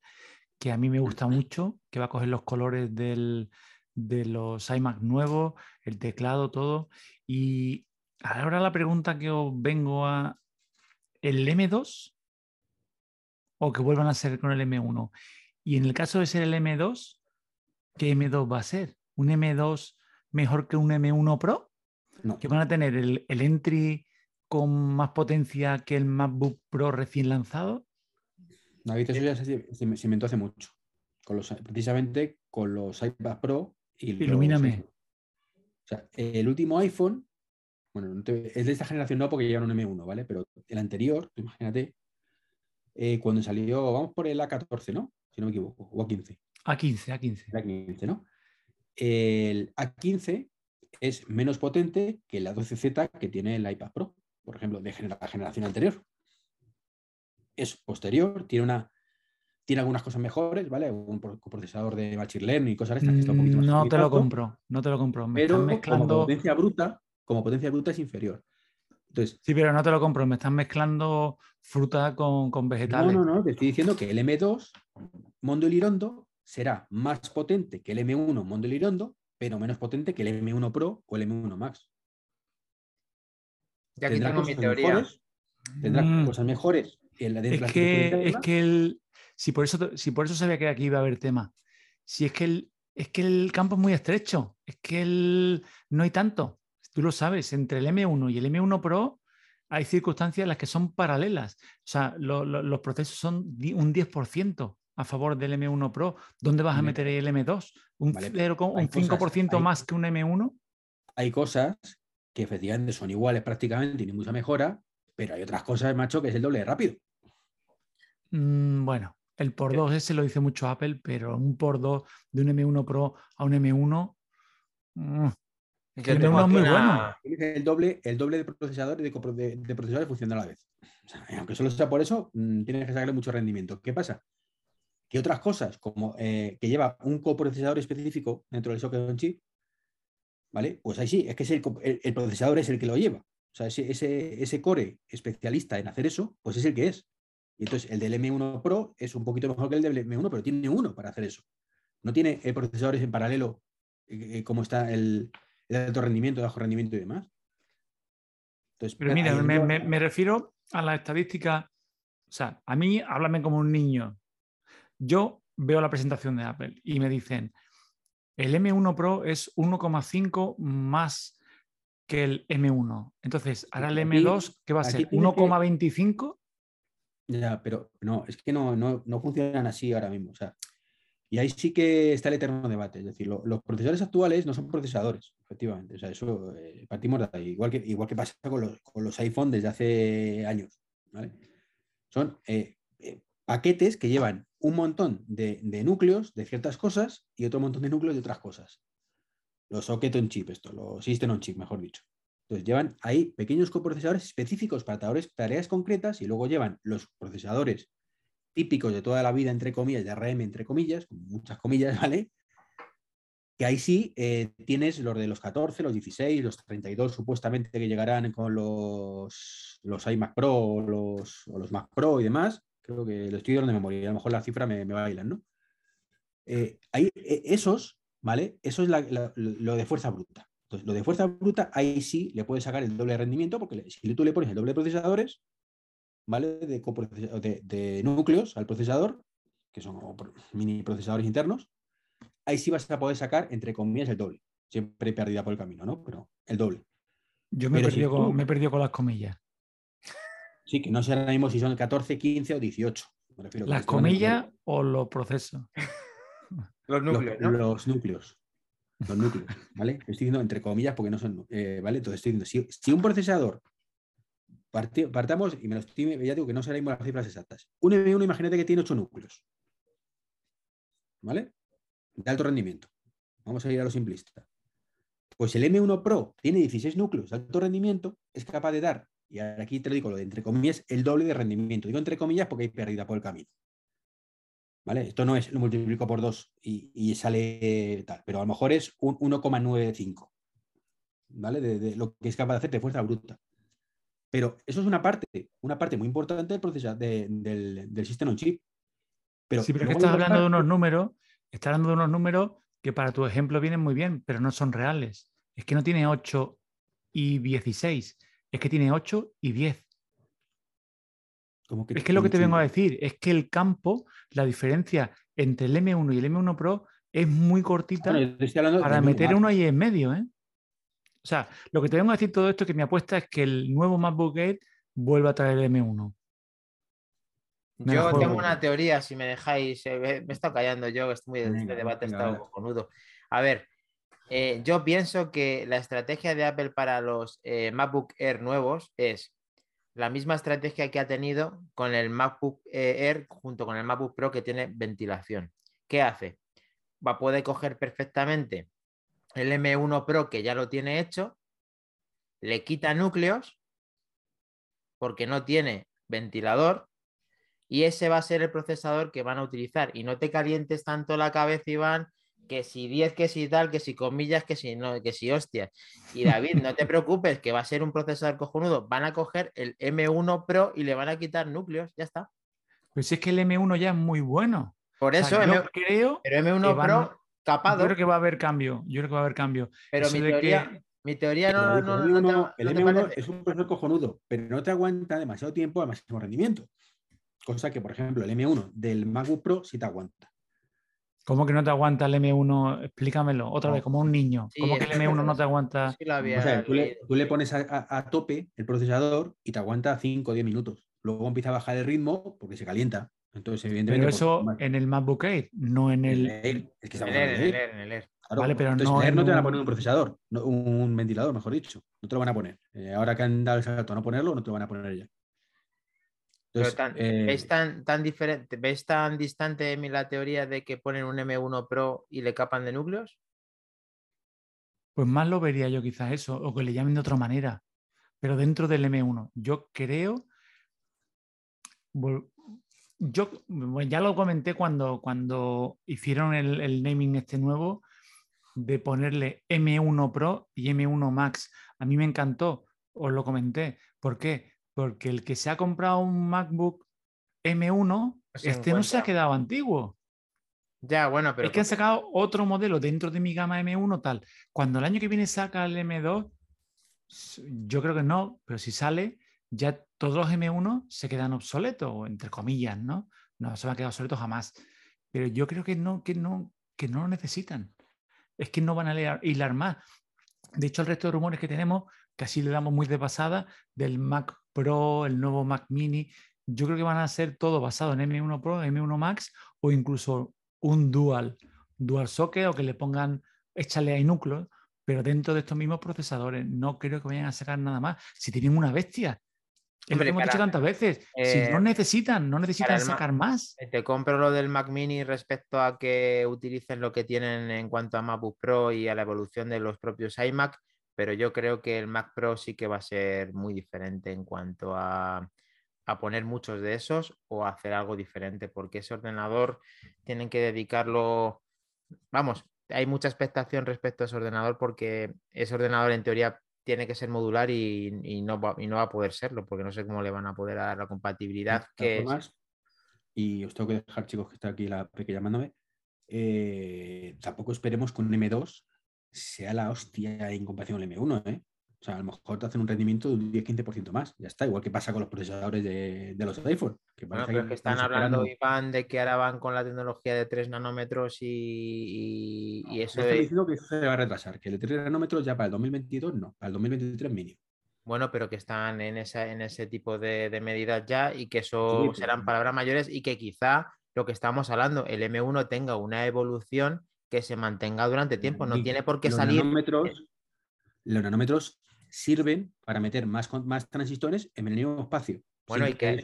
que a mí me gusta mucho, que va a coger los colores del- de los iMac nuevos, el teclado, todo. Y ahora la pregunta que os vengo a... ¿El M2 o que vuelvan a ser con el M1? Y en el caso de ser el M2, ¿qué M2 va a ser? ¿Un M2 mejor que un M1 Pro? No. que van a tener el, el entry con más potencia que el MacBook Pro recién lanzado. David, eso ya se, inventó hace mucho. Con los, precisamente con los iPad Pro y Ilumíname. Sea, el último iPhone, bueno, es de esta generación no porque llevan un M1, ¿vale? Pero el anterior, imagínate, eh, cuando salió, vamos por el A14, ¿no? Si no me equivoco, o A15. A15, A15. El A15, ¿no? El A15 es menos potente que el A12Z que tiene el iPad Pro, por ejemplo, de la generación anterior. Es posterior, tiene una tiene algunas cosas mejores, ¿vale? Un pro- procesador de machine learning y cosas de estas que está un poquito más No te lo compro, no te lo compro. Me Pero están como mezclando. potencia bruta, como potencia bruta es inferior. Entonces, Sí, pero no te lo compro. Me están mezclando fruta con, con no, vegetales. no, no, te estoy diciendo que el M2 Mondo Lirondo será más potente que el M1 Mondo Lirondo, pero menos potente que el M1 Pro o el M1 Max. Ya aquí Tendrá tengo mi cosas teoría. mejores, tendrá Mm. cosas mejores en la, de Es que, es que el, si, por eso, si por eso sabía que aquí iba a haber tema. Si es que el, es que el campo es muy estrecho, es que el, no hay tanto. Tú lo sabes, entre el M1 y el M1 Pro hay circunstancias en las que son paralelas. O sea, lo- lo- los procesos son un 10% a favor del M1 Pro. ¿Dónde vas a Vale. meter el M2? ¿Un, Vale, 0, un hay cosas, 5% hay- más que un M1? Hay cosas que efectivamente son iguales prácticamente y ni mucha mejora, pero hay otras cosas, macho, que es el doble de rápido. Mm, bueno, el por 2 ese lo dice mucho Apple, pero un por 2 de un M1 Pro a un M1. mm, Yo el tengo M1 es muy una- bueno. El doble, el doble de procesadores de, copro- de- de procesadores funcionando a la vez. O sea, aunque solo sea por eso, mm, tienes que sacarle mucho rendimiento. ¿Qué pasa? Que otras cosas, como eh, que lleva un coprocesador específico dentro del socket on chip, ¿vale? Pues ahí sí, es que es el, co- el- el procesador es el que lo lleva. O sea, ese, ese, ese core especialista en hacer eso, pues es el que es. Y entonces el del M1 Pro es un poquito mejor que el del M1, pero tiene uno para hacer eso. No tiene eh, procesadores en paralelo eh, eh, como está el, el alto rendimiento, bajo rendimiento y demás. Entonces, Pero mira, me, me- me refiero a la estadística. O sea, a mí, háblame como un niño. Yo veo la presentación de Apple y me dicen, el M1 Pro es 1,5 más que el M1. Entonces, ahora el aquí- M2, ¿qué va a ser? tienes que- ¿1,25? Ya, pero no, es que no, no, no funcionan así ahora mismo. O sea, y ahí sí que está el eterno debate. Es decir, lo- los procesadores actuales no son procesadores, efectivamente. O sea, eso eh, partimos de ahí. Igual que, igual que pasa con los, con los iPhone desde hace años. Son eh, eh, paquetes que llevan un montón de, de núcleos de ciertas cosas y otro montón de núcleos de otras cosas. Los socket on chip, esto, los system on chip, mejor dicho. Entonces llevan ahí pequeños coprocesadores específicos para tareas, concretas y luego llevan los procesadores típicos de toda la vida, entre comillas, de RM, entre comillas, muchas comillas, ¿vale? Que ahí sí eh, tienes los de los 14, los 16, los 32 supuestamente que llegarán con los, los iMac Pro o los, los Mac Pro y demás. Creo que lo estoy dando de memoria, a lo mejor la cifra me, me bailan, ¿no? Eh, ahí, eh, esos, ¿vale? Eso es lo de fuerza bruta. Entonces, lo de fuerza bruta, ahí sí le puedes sacar el doble de rendimiento, porque si tú le pones el doble de procesadores, ¿vale? De, de, núcleos al procesador, que son mini procesadores internos, ahí sí vas a poder sacar, entre comillas, el doble. Siempre perdida por el camino, ¿no? Pero el doble. Yo me, he perdido, con, me he con las comillas. Sí, que no sé ahora mismo si son 14, 15 o 18. ¿Las comillas o los procesos? los núcleos. Los, núcleos. Los núcleos, ¿vale? Estoy diciendo entre comillas porque no son, eh, ¿vale? Entonces estoy diciendo, si, un procesador, partamos, y me lo estoy, ya digo que no sabemos las cifras exactas. Un M1, imagínate que tiene 8 núcleos, ¿vale? De alto rendimiento. Vamos a ir a lo simplista. Pues el M1 Pro tiene 16 núcleos de alto rendimiento, es capaz de dar y aquí te lo digo, lo de entre comillas, el doble de rendimiento. Digo entre comillas porque hay pérdida por el camino. ¿Vale? Esto no es lo multiplico por 2 y, sale tal, pero a lo mejor es un 1,95. ¿Vale? De, lo que es capaz de hacer de fuerza bruta. Pero eso es una parte, una parte muy importante del proceso del, del sistema on chip. Pero sí, pero es que estás hablando de unos números, estás hablando de unos números que para tu ejemplo vienen muy bien, pero no son reales. Es que no tiene 8 y 16 es que tiene 8 y 10. Es que lo que te vengo a decir es que el campo, la diferencia entre el M1 y el M1 Pro es muy cortita para meter uno ahí en medio. ¿eh? O sea, lo que te vengo a decir todo esto es que mi apuesta es que el nuevo MacBook Air vuelva a traer el M1. yo tengo una teoría, si me dejáis, eh, me he estado callando yo, estoy muy, este debate está cojonudo. A ver, eh, yo pienso que la estrategia de Apple para los eh, MacBook Air nuevos es la misma estrategia que ha tenido con el MacBook Air junto con el MacBook Pro que tiene ventilación. ¿Qué hace? Va a poder coger perfectamente el M1 Pro que ya lo tiene hecho, le quita núcleos porque no tiene ventilador y ese va a ser el procesador que van a utilizar. Y no te calientes tanto la cabeza, Iván, que si 10, que si tal, que si comillas, que si no, que si hostias. Y David, no te preocupes, que va a ser un procesador cojonudo. Van a coger el M1 Pro y le van a quitar núcleos, ya está. Pues es que el M1 ya es muy bueno. Por eso, creo. Pero M1 Pro capado. Yo creo que va a haber cambio. Yo creo que va a haber cambio. Pero mi teoría, mi teoría no. El, no, M1, el M1 es un procesador cojonudo, pero no te aguanta demasiado tiempo a máximo rendimiento. Cosa que, por ejemplo, el M1 del MacBook Pro sí te aguanta. ¿Cómo que no te aguanta el M1? Explícamelo otra vez, como un niño. ¿Cómo que el M1 no te aguanta? o sea, tú, le, pones a, tope el procesador y te aguanta 5 o 10 minutos. Luego empieza a bajar el ritmo porque se calienta. Entonces, evidentemente. Pero eso en el MacBook Air, no en el. Es que en el Air, en el Air. vale, pero no. En no te van a poner un procesador, un ventilador, mejor dicho. No te lo van a poner. Eh, ahora que han dado el salto a no ponerlo, no te lo van a poner ya. ¿Ves eh, tan, tan diferente, ¿Ves tan distante la teoría de que ponen un M1 Pro y le capan de núcleos? Pues más lo vería yo quizás eso, o que le llamen de otra manera, pero dentro del M1. Yo creo, yo ya lo comenté cuando, cuando hicieron el, el naming este nuevo de ponerle M1 Pro y M1 Max. A mí me encantó, os lo comenté. ¿Por qué? Porque el que se ha comprado un MacBook M1, este no se ha quedado antiguo. Ya, bueno, pero. Es que han sacado otro modelo dentro de mi gama M1 tal. Cuando el año que viene saca el M2, yo creo que no, pero si sale, ya todos los M1 se quedan obsoletos, entre comillas, ¿no? No se van a quedar obsoletos jamás. Pero yo creo que no, que no, que no lo necesitan. Es que no van a hilar más. De hecho, el resto de rumores que tenemos, casi le damos muy de pasada, del Mac Pro, el nuevo Mac Mini, yo creo que van a ser todo basado en M1 Pro, M1 Max o incluso un dual, dual socket o que le pongan, échale ahí núcleos, pero dentro de estos mismos procesadores. No creo que vayan a sacar nada más. Si tienen una bestia, es lo que hemos dicho tantas veces. si no eh, necesitan, no necesitan sacar más. Te compro lo del Mac Mini respecto a que utilicen lo que tienen en cuanto a MacBook Pro y a la evolución de los propios iMac pero yo creo que el Mac Pro sí que va a ser muy diferente en cuanto a, poner muchos de esos o hacer algo diferente, porque ese ordenador tienen que dedicarlo, vamos, hay mucha expectación respecto a ese ordenador porque ese ordenador en teoría tiene que ser modular y, no, va, y no va a poder serlo, porque no sé cómo le van a poder dar la compatibilidad. Que Y os tengo que dejar, chicos, que está aquí la pequeña llamándome. Eh, tampoco esperemos con un M2 sea la hostia en comparación con el M1, ¿eh? O sea, a lo mejor te hacen un rendimiento de un 10-15% más. Ya está, igual que pasa con los procesadores de, los iPhone. Que bueno, pero que, están hablando, Iván, de que ahora van con la tecnología de 3 nanómetros y, y, eso. Estoy diciendo que se va a retrasar, que el de 3 nanómetros ya para el 2022 no, para el 2023 mínimo. Bueno, pero que están en, esa, en ese tipo de, medidas ya y que eso serán palabras mayores y que quizá lo que estamos hablando, el M1 tenga una evolución que se mantenga durante tiempo. No tiene por qué salir. los nanómetros sirven para meter más, más transistores en el mismo espacio. Bueno, y que,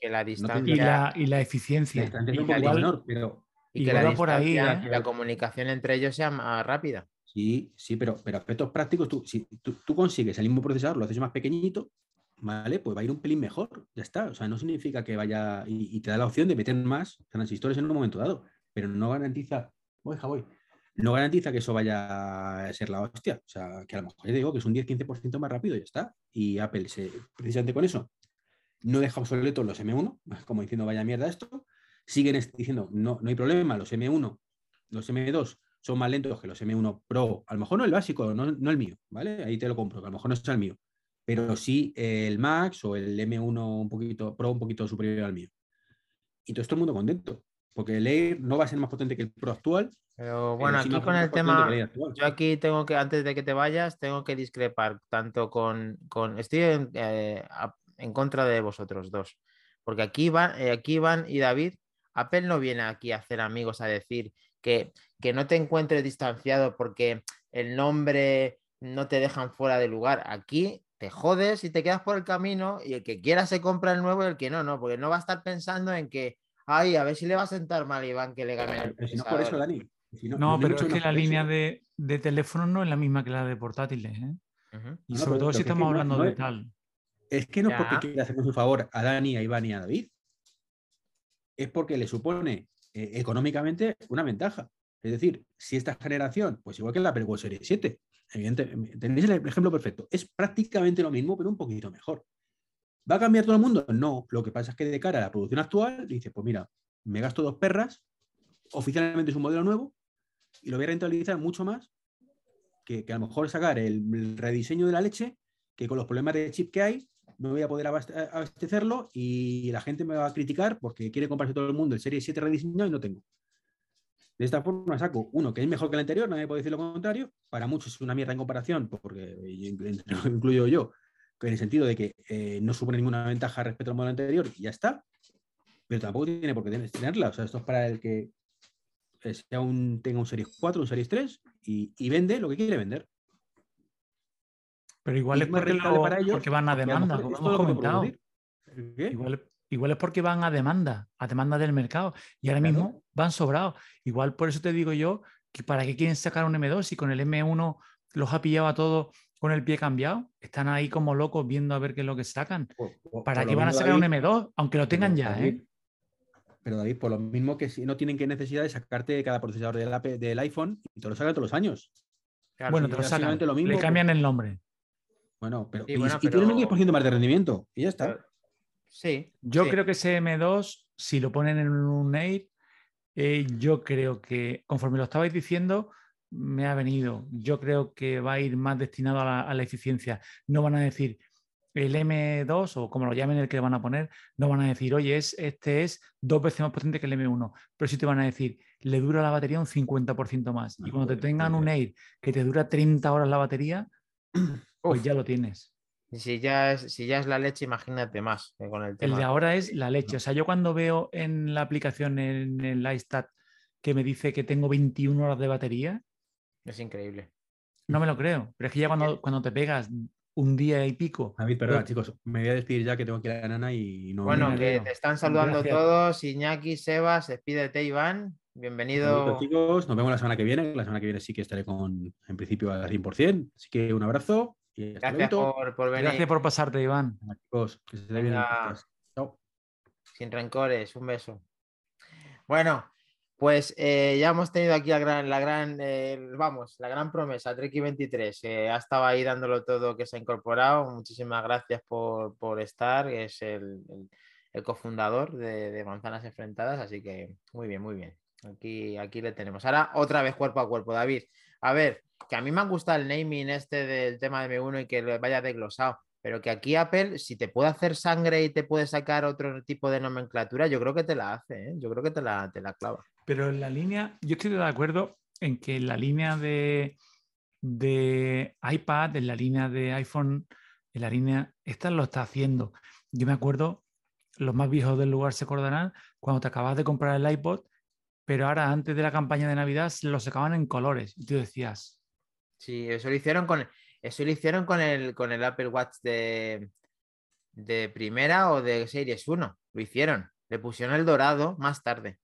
que la distancia y, la, eficiencia. y, que la, por ahí, ¿eh? la comunicación entre ellos sea más rápida. Sí, sí, pero, pero aspectos prácticos, tú, si tú, consigues el mismo procesador, lo haces más pequeñito, ¿vale? Pues va a ir un pelín mejor, ya está. O sea, no significa que vaya y, te da la opción de meter más transistores en un momento dado, pero no garantiza, voy, voy, no garantiza que eso vaya a ser la hostia. O sea, que a lo mejor te digo que es un 10-15% más rápido y ya está. Y Apple, se, precisamente con eso, no deja obsoletos los M1, como diciendo vaya mierda esto. Siguen diciendo no, no hay problema, los M1, los M2 son más lentos que los M1 Pro. A lo mejor no el básico, no, el mío, ¿vale? Ahí te lo compro, que a lo mejor no es el mío. Pero sí el Max o el M1 un poquito Pro un poquito superior al mío. Y todo, el mundo contento porque el Air no va a ser más potente que el Pro actual. Pero bueno, aquí con el tema, yo aquí tengo que, antes de que te vayas, tengo que discrepar tanto con, con estoy en, eh, en, contra de vosotros dos, porque aquí van, eh, aquí van y David, Apple no viene aquí a hacer amigos a decir que, que no te encuentres distanciado porque el nombre no te dejan fuera de lugar. Aquí te jodes y te quedas por el camino y el que quiera se compra el nuevo y el que no, no, porque no va a estar pensando en que Ay, a ver si le va a sentar mal Iván que le gane el no por eso, Dani. no, pero es que la línea de, de teléfono no es la misma que la de portátiles. ¿eh? Y sobre todo si estamos hablando de tal. Es que no es porque quiera hacernos un favor a Dani, a Iván y a David. Es porque le supone eh, económicamente una ventaja. Es decir, si esta generación, pues igual que la Apple Series 7, evidentemente, tenéis el ejemplo perfecto, es prácticamente lo mismo, pero un poquito mejor. ¿Va a cambiar todo el mundo? No. Lo que pasa es que de cara a la producción actual, dice, pues mira, me gasto dos perras, oficialmente es un modelo nuevo, y lo voy a rentabilizar mucho más que, a lo mejor sacar el, rediseño de la leche, que con los problemas de chip que hay, no voy a poder abastecerlo y la gente me va a criticar porque quiere comprarse todo el mundo el Serie 7 rediseñado y no tengo. De esta forma saco uno que es mejor que el anterior, nadie puede decir lo contrario. Para muchos es una mierda en comparación, porque incluyo yo, en el sentido de que eh, no supone ninguna ventaja respecto al modelo anterior y ya está, pero tampoco tiene por qué tenerla. O sea, esto es para el que eh, sea un, tenga un Series 4, un Series 3 y, vende lo que quiere vender. Pero igual es, porque, para ellos, porque, van a demanda, como hemos comentado. Igual, es porque van a demanda, a demanda del mercado. Y ahora mismo van sobrados. Igual por eso te digo yo que para qué quieren sacar un M2 y con el M1 los ha pillado a todos con el pie cambiado. Están ahí como locos viendo a ver qué es lo que sacan. ¿Para qué van a sacar un M2? Aunque lo tengan ya, ¿eh? Pero David, por lo mismo que si no tienen que necesidad de sacarte cada procesador del, del iPhone y te lo sacan todos los años. bueno, te lo sacan. Lo mismo, le cambian el nombre. Bueno, pero, y, tienen un 10% más de rendimiento y ya está. Sí. Yo creo que ese M2, si lo ponen en un Air, eh, yo creo que, conforme lo estabais diciendo, me ha venido. Yo creo que va a ir más destinado a la, eficiencia. No van a decir el M2 o como lo llamen el que le van a poner, no van a decir, oye, es, este es dos veces más potente que el M1, pero sí te van a decir, le dura la batería un 50% más. Y cuando te tengan un Air que te dura 30 horas la batería, pues ya lo tienes. Si ya, es, si ya es la leche, imagínate más con el tema. El de ahora es la leche. O sea, yo cuando veo en la aplicación, en el iStat, que me dice que tengo 21 horas de batería, es increíble. No me lo creo, pero es que ya cuando, cuando te pegas un día y pico. David, perdón, chicos, me voy a despedir ya que tengo que ir a la nana y no. Bueno, que te están saludando todos. Iñaki, Sebas, despídete, Iván. Bienvenido. chicos, nos vemos la semana que viene. La semana que viene sí que estaré con, en principio, al 100%. Así que un abrazo. Y Gracias por, por, venir. Gracias por pasarte, Iván. chicos, que se bien. Chao. Sin rencores, un beso. Bueno, pues eh, ya hemos tenido aquí la gran, la gran eh, vamos, la gran promesa, Treki23. Eh, ha estado ahí dándolo todo que se ha incorporado. Muchísimas gracias por, estar. Es el, cofundador de, Manzanas Enfrentadas. Así que muy bien, muy bien. Aquí, aquí le tenemos. Ahora otra vez cuerpo a cuerpo, David. A ver, que a mí me ha gustado el naming este del tema de M1 y que lo vaya desglosado, pero que aquí Apple, si te puede hacer sangre y te puede sacar otro tipo de nomenclatura, yo creo que te la hace, ¿eh? yo creo que te la, te la clava. Pero en la línea, yo estoy de acuerdo en que en la línea de, de iPad, en la línea de iPhone, en la línea, esta lo está haciendo. Yo me acuerdo, los más viejos del lugar se acordarán, cuando te acabas de comprar el iPod, pero ahora antes de la campaña de Navidad lo sacaban en colores y tú decías. Sí, eso lo hicieron con, eso lo hicieron con el, con el Apple Watch de, de primera o de Series 1. Lo hicieron. Le pusieron el dorado más tarde.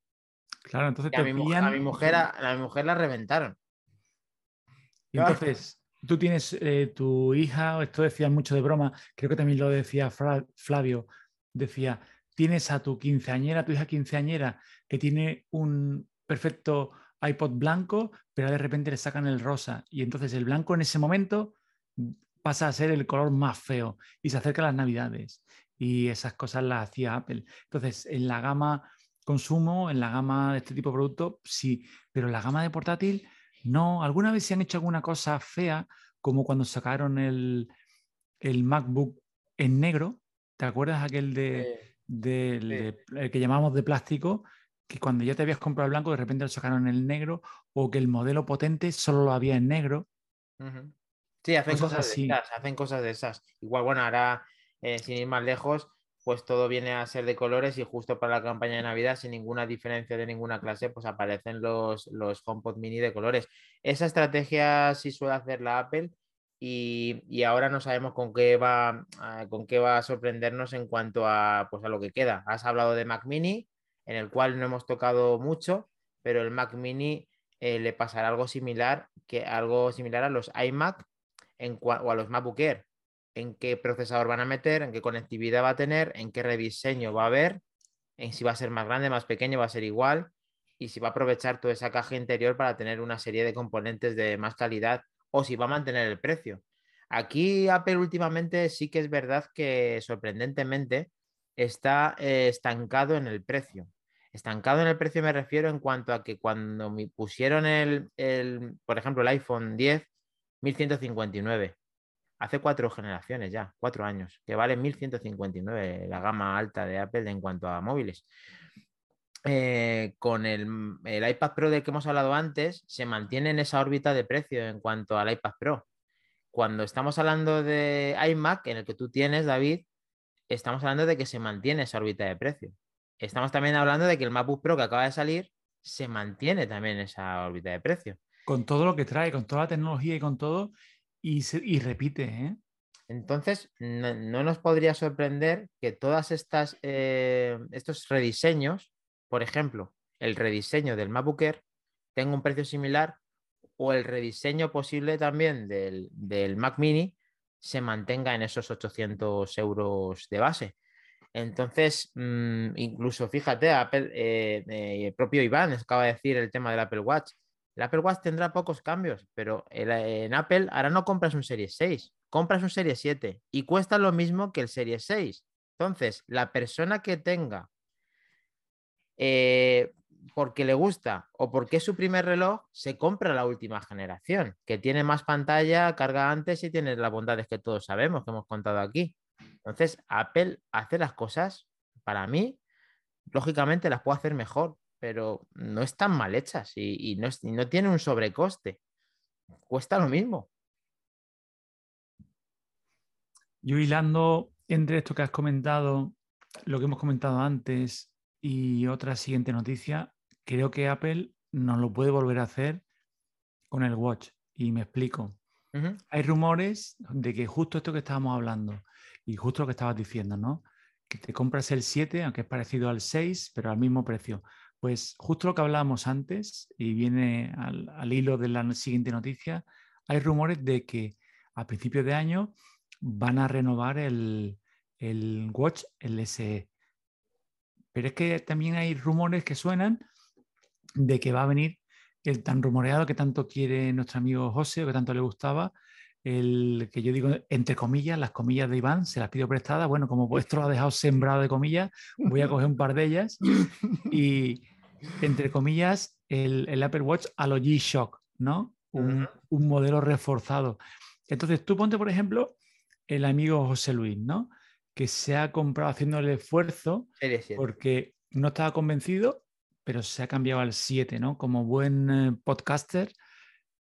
Claro, entonces a, mi mujer, a, mi mujer, a, mi mujer la reventaron. Y entonces, tú tienes eh, tu hija, esto decía mucho de broma, creo que también lo decía Flavio, decía, tienes a tu quinceañera, tu hija quinceañera, que tiene un perfecto iPod blanco, pero de repente le sacan el rosa. Y entonces el blanco en ese momento pasa a ser el color más feo y se acerca a las navidades. Y esas cosas las hacía Apple. Entonces, en la gama consumo, en la gama de este tipo de producto, sí, pero en la gama de portátil, no. ¿Alguna vez se han hecho alguna cosa fea, como cuando sacaron el, el MacBook en negro? ¿Te acuerdas aquel de, el que llamamos de plástico? Que cuando ya te habías comprado el blanco, de repente lo sacaron en el negro, o que el modelo potente solo lo había en negro. Sí, hacen cosas, de esas, hacen cosas de esas. Igual, bueno, ahora, eh, sin ir más lejos, pues todo viene a ser de colores y justo para la campaña de Navidad, sin ninguna diferencia de ninguna clase, pues aparecen los, los HomePod mini de colores. Esa estrategia sí suele hacer la Apple y, ahora no sabemos con qué, va, ah, con qué va a sorprendernos en cuanto a, pues a lo que queda. Has hablado de Mac mini, en el cual no hemos tocado mucho, pero el Mac mini eh, le pasará algo similar, que, algo similar a los iMac o a los MacBook Air, en qué procesador van a meter, en qué conectividad va a tener, en qué rediseño va a haber, en si va a ser más grande, más pequeño, va a ser igual, y si va a aprovechar toda esa caja interior para tener una serie de componentes de más calidad o si va a mantener el precio. Aquí Apple últimamente sí que es verdad que sorprendentemente está eh, estancado en el precio. Estancado en el precio me refiero en cuanto a que cuando me pusieron el, el por ejemplo, el iPhone 10, 1159. Hace cuatro generaciones ya, cuatro años, que vale 1159 la gama alta de Apple en cuanto a móviles. Eh, con el, iPad Pro del que hemos hablado antes, se mantiene en esa órbita de precio en cuanto al iPad Pro. Cuando estamos hablando de iMac, en el que tú tienes, David, estamos hablando de que se mantiene esa órbita de precio. Estamos también hablando de que el MacBook Pro que acaba de salir se mantiene también esa órbita de precio con todo lo que trae, con toda la tecnología y con todo, y, y repite. ¿eh? Entonces, no, nos podría sorprender que todas estas eh, estos rediseños, por ejemplo, el rediseño del MacBook Air tenga un precio similar o el rediseño posible también del, Mac Mini se mantenga en esos 800 euros de base. Entonces, mm, incluso fíjate, Apple, eh, el propio Iván acaba de decir el tema del Apple Watch. El Apple Watch tendrá pocos cambios, pero en Apple ahora no compras un Series 6, compras un Series 7 y cuesta lo mismo que el Series 6. Entonces, la persona que tenga, eh, porque le gusta o porque es su primer reloj, se compra la última generación, que tiene más pantalla, carga antes y tiene las bondades que todos sabemos, que hemos contado aquí. Entonces, Apple hace las cosas, para mí, lógicamente las puede hacer mejor, pero no están mal hechas y, no, no tiene un sobrecoste. Cuesta lo mismo. Yo hilando entre esto que has comentado, lo que hemos comentado antes y otra siguiente noticia, creo que Apple nos lo puede volver a hacer con el Watch. Y me explico. Hay rumores de que justo esto que estábamos hablando y justo lo que estabas diciendo, ¿no? Que te compras el 7, aunque es parecido al 6, pero al mismo precio. Pues justo lo que hablábamos antes, y viene al, hilo de la siguiente noticia, hay rumores de que a principios de año van a renovar el, el Watch LSE. Pero es que también hay rumores que suenan de que va a venir el tan rumoreado que tanto quiere nuestro amigo José o que tanto le gustaba, el que yo digo entre comillas, las comillas de Iván, se las pido prestadas. Bueno, como vuestro ha dejado sembrado de comillas, voy a coger un par de ellas y entre comillas, el, Apple Watch a lo G-Shock, ¿no? un, un modelo reforzado. Entonces, tú ponte, por ejemplo, el amigo José Luis, ¿no? Que se ha comprado haciendo el esfuerzo porque no estaba convencido, pero se ha cambiado al 7, ¿no? Como buen eh, podcaster,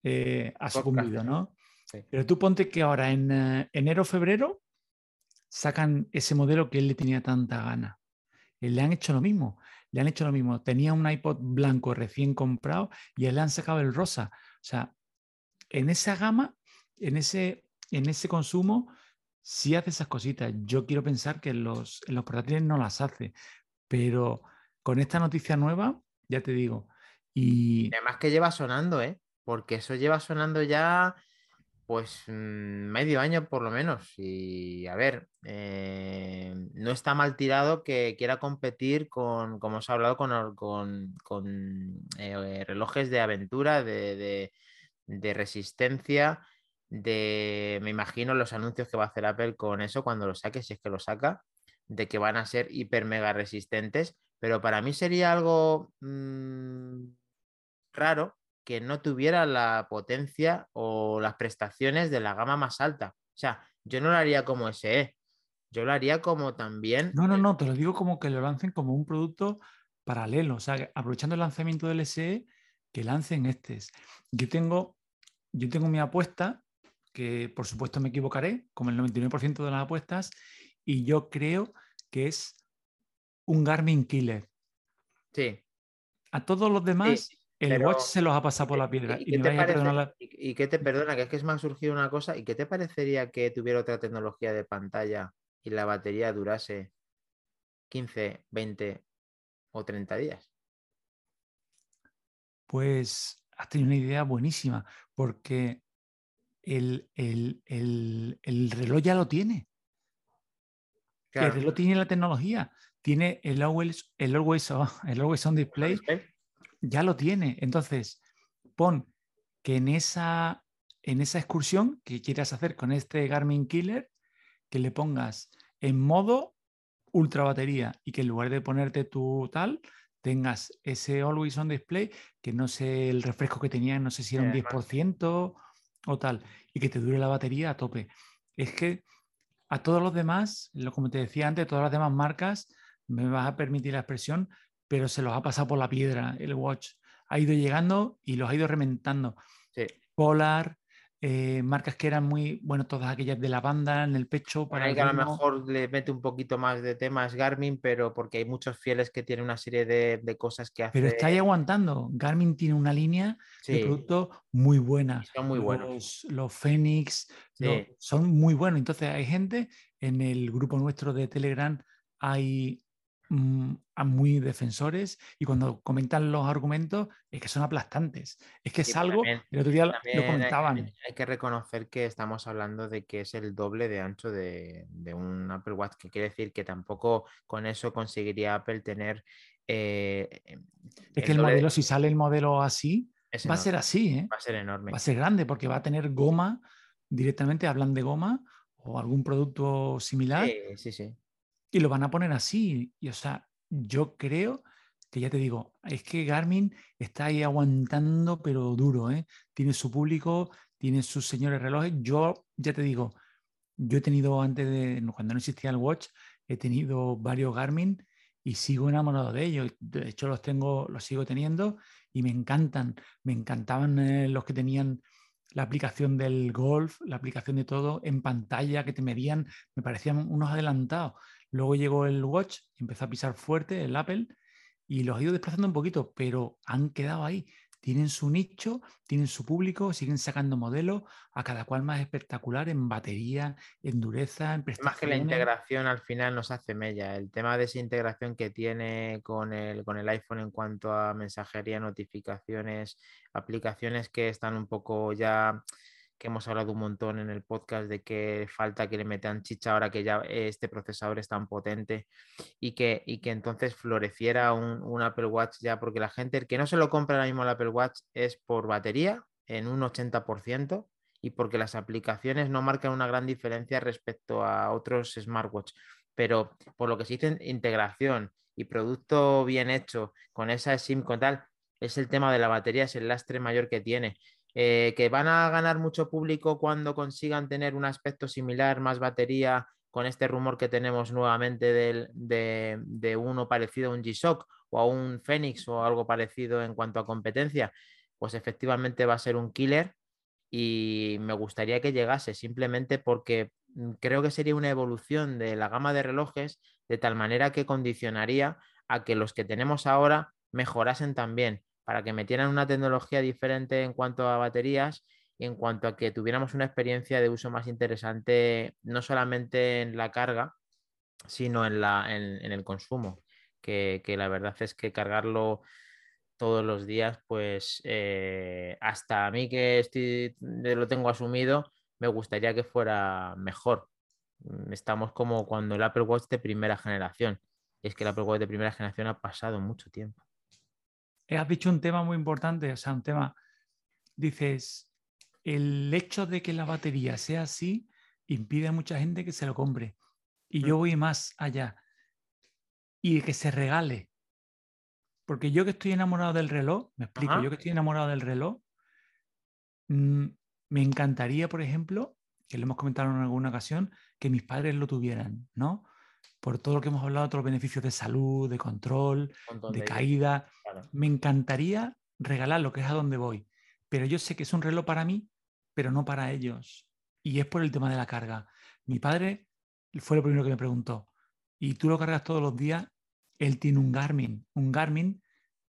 eh, ha sucumbido, ¿no? Pero tú ponte que ahora en eh, enero, febrero, sacan ese modelo que él le tenía tanta gana. Le han hecho lo mismo, le han hecho lo mismo. Tenía un iPod blanco recién comprado y él le han sacado el rosa. O sea, en esa gama, en ese, en ese consumo, sí hace esas cositas. Yo quiero pensar que los, en los portátiles no las hace, pero con esta noticia nueva, ya te digo. Y además que lleva sonando, ¿eh? Porque eso lleva sonando ya pues mm, medio año por lo menos. Y a ver, eh, no está mal tirado que quiera competir con, como os he hablado, con, con, eh, relojes de aventura, de, de, resistencia, de, me imagino, los anuncios que va a hacer Apple con eso cuando lo saque, si es que lo saca, de que van a ser hiper mega resistentes. Pero para mí sería algo mm, raro que no tuviera la potencia o las prestaciones de la gama más alta. O sea, yo no lo haría como SE, yo lo haría como también... No, no, no, te lo digo como que lo lancen como un producto paralelo, o sea, aprovechando el lanzamiento del SE, que lancen estos. Yo tengo, yo tengo mi apuesta, que por supuesto me equivocaré, como el 99% de las apuestas, y yo creo que es un Garmin Killer. Sí. A todos los demás el watch se los ha pasado por la piedra. ¿Y, qué, te perdona? Que es que me ha surgido una cosa. ¿Y qué te parecería que tuviera otra tecnología de pantalla y la batería durase 15, 20 o 30 días? Pues has tenido una idea buenísima, porque el, reloj ya lo tiene. El reloj tiene la tecnología, tiene el always, el always, el always on display ya lo tiene. Entonces, pon que en esa, en esa excursión que quieras hacer con este Garmin Killer, que le pongas en modo ultra batería y que en lugar de ponerte tu tal, tengas ese Always On Display, que no sé el refresco que tenía, no sé si era un 10% o tal, y que te dure la batería a tope. Es que a todos los demás, como te decía antes, todas las demás marcas, me vas a permitir la expresión, pero se los ha pasado por la piedra el watch. Ha ido llegando y los ha ido rementando. Polar, eh, marcas que eran muy, bueno, todas aquellas de la banda en el pecho. Para que a lo mejor le mete un poquito más de temas Garmin, pero porque hay muchos fieles que tienen una serie de, cosas que hacen. Pero está ahí aguantando. Garmin tiene una línea de productos muy buena. Son muy buenos. Los, Phoenix son muy buenos. Entonces hay gente en el grupo nuestro de Telegram, hay a muy defensores y cuando comentan los argumentos es que son aplastantes. Es que es algo, el otro día lo comentaban. Hay, que reconocer que estamos hablando de que es el doble de ancho de, un Apple Watch, que quiere decir que tampoco con eso conseguiría Apple tener... Eh, em, es que el modelo, si sale el modelo así, va a ser así, ¿eh? Va a ser enorme. Va a ser grande porque va a tener goma, directamente hablan de goma o algún producto similar. Sí, sí, sí y lo van a poner así. Y o sea, yo creo que ya te digo, es que Garmin está ahí aguantando, pero duro, ¿eh? Tiene su público, tiene sus señores relojes. Yo, ya te digo, yo he tenido antes de, cuando no existía el Watch, he tenido varios Garmin y sigo enamorado de ellos. De hecho, los tengo, los sigo teniendo y me encantan. Me encantaban eh, los que tenían la aplicación del golf, la aplicación de todo en pantalla que te medían, me parecían unos adelantados. Luego llegó el Watch empezó a pisar fuerte el Apple y los ha ido desplazando un poquito, pero han quedado ahí. Tienen su nicho, tienen su público, siguen sacando modelos, a cada cual más espectacular en batería, en dureza, en prestaciones. Más que la integración al final nos hace mella. El tema de esa integración que tiene con el, con el iPhone en cuanto a mensajería, notificaciones, aplicaciones que están un poco ya que hemos hablado un montón en el podcast de que falta que le metan chicha ahora que ya este procesador es tan potente y que, y que entonces floreciera un, Apple Watch ya, porque la gente, que no se lo compra ahora mismo el Apple Watch es por batería en un 80% y porque las aplicaciones no marcan una gran diferencia respecto a otros smartwatch. Pero por lo que se dice integración y producto bien hecho con esa SIM con tal, es el tema de la batería, es el lastre mayor que tiene Eh, que van a ganar mucho público cuando consigan tener un aspecto similar, más batería, con este rumor que tenemos nuevamente de, uno parecido a un G-Shock o a un Phoenix o algo parecido en cuanto a competencia, pues efectivamente va a ser un killer y me gustaría que llegase simplemente porque mm, creo que sería una evolución de la gama de relojes de tal manera que condicionaría a que los que tenemos ahora mejorasen también para que metieran una tecnología diferente en cuanto a baterías y en cuanto a que tuviéramos una experiencia de uso más interesante, no solamente en la carga, sino en, la, en, el consumo, que, la verdad es que cargarlo todos los días, pues eh, hasta a mí que estoy, lo tengo asumido, me gustaría que fuera mejor. Estamos como cuando el Apple Watch de primera generación. Es que el Apple Watch de primera generación ha pasado mucho tiempo. Eh, has dicho un tema muy importante, o sea, un tema, dices, el hecho de que la batería sea así impide a mucha gente que se lo compre. Y yo voy más allá. Y que se regale. Porque yo que estoy enamorado del reloj, me explico, yo que estoy enamorado del reloj, mm, me encantaría, por ejemplo, que lo hemos comentado en alguna ocasión, que mis padres lo tuvieran, ¿no? Por todo lo que hemos hablado, todos los beneficios de salud, de control, de, caída. Me encantaría regalar lo que es a donde voy, pero yo sé que es un reloj para mí, pero no para ellos. Y es por el tema de la carga. Mi padre fue lo primero que me preguntó, ¿y tú lo cargas todos los días? Él tiene un Garmin, un Garmin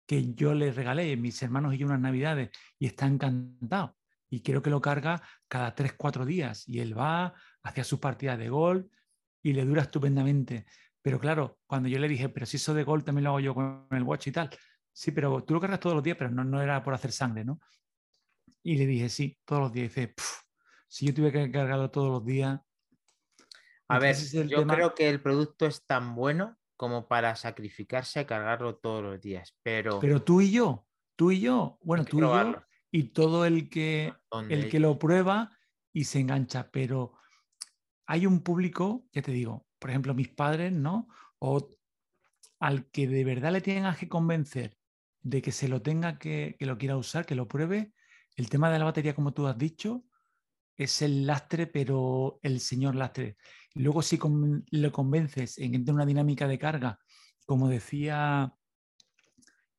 que yo le regalé, mis hermanos y unas navidades, y está encantado. Y quiero que lo carga cada 3, 4 días. Y él va hacia sus partidas de gol y le dura estupendamente. Pero claro, cuando yo le dije, pero si eso de gol también lo hago yo con el watch y tal, sí, pero tú lo cargas todos los días, pero no, no era por hacer sangre, ¿no? Y le dije, sí, todos los días. Y dice, si yo tuviera que cargarlo todos los días. A ver, yo creo que el producto es tan bueno como para sacrificarse a cargarlo todos los días, pero... Pero tú y yo, tú y yo, bueno, tú y yo, y todo el que, el que lo prueba y se engancha, pero hay un público, ya te digo, por ejemplo, mis padres, ¿no? O al que de verdad le tienen que convencer de que se lo tenga que, que lo quiera usar, que lo pruebe, el tema de la batería, como tú has dicho, es el lastre, pero el señor lastre. Luego, si lo convences en una dinámica de carga, como decía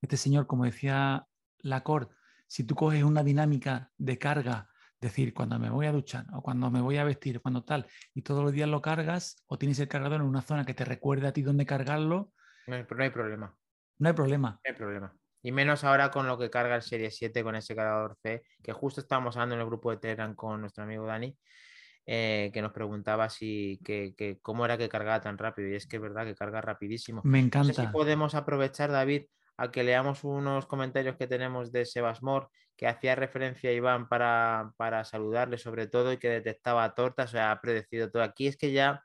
este señor, como decía Lacord, si tú coges una dinámica de carga, decir, cuando me voy a duchar o cuando me voy a vestir, cuando tal, y todos los días lo cargas, o tienes el cargador en una zona que te recuerde a ti dónde cargarlo. No hay problema. No hay problema. No hay problema. Y menos ahora con lo que carga el Serie 7 con ese cargador C, que justo estábamos hablando en el grupo de Telegram con nuestro amigo Dani, eh, que nos preguntaba si que, cómo era que cargaba tan rápido. Y es que es verdad que carga rapidísimo. Me encanta. No sé si podemos aprovechar, David, a que leamos unos comentarios que tenemos de Sebasmor, que hacía referencia a Iván para, para saludarle sobre todo y que detectaba tortas, o sea, ha predecido todo. Aquí es que ya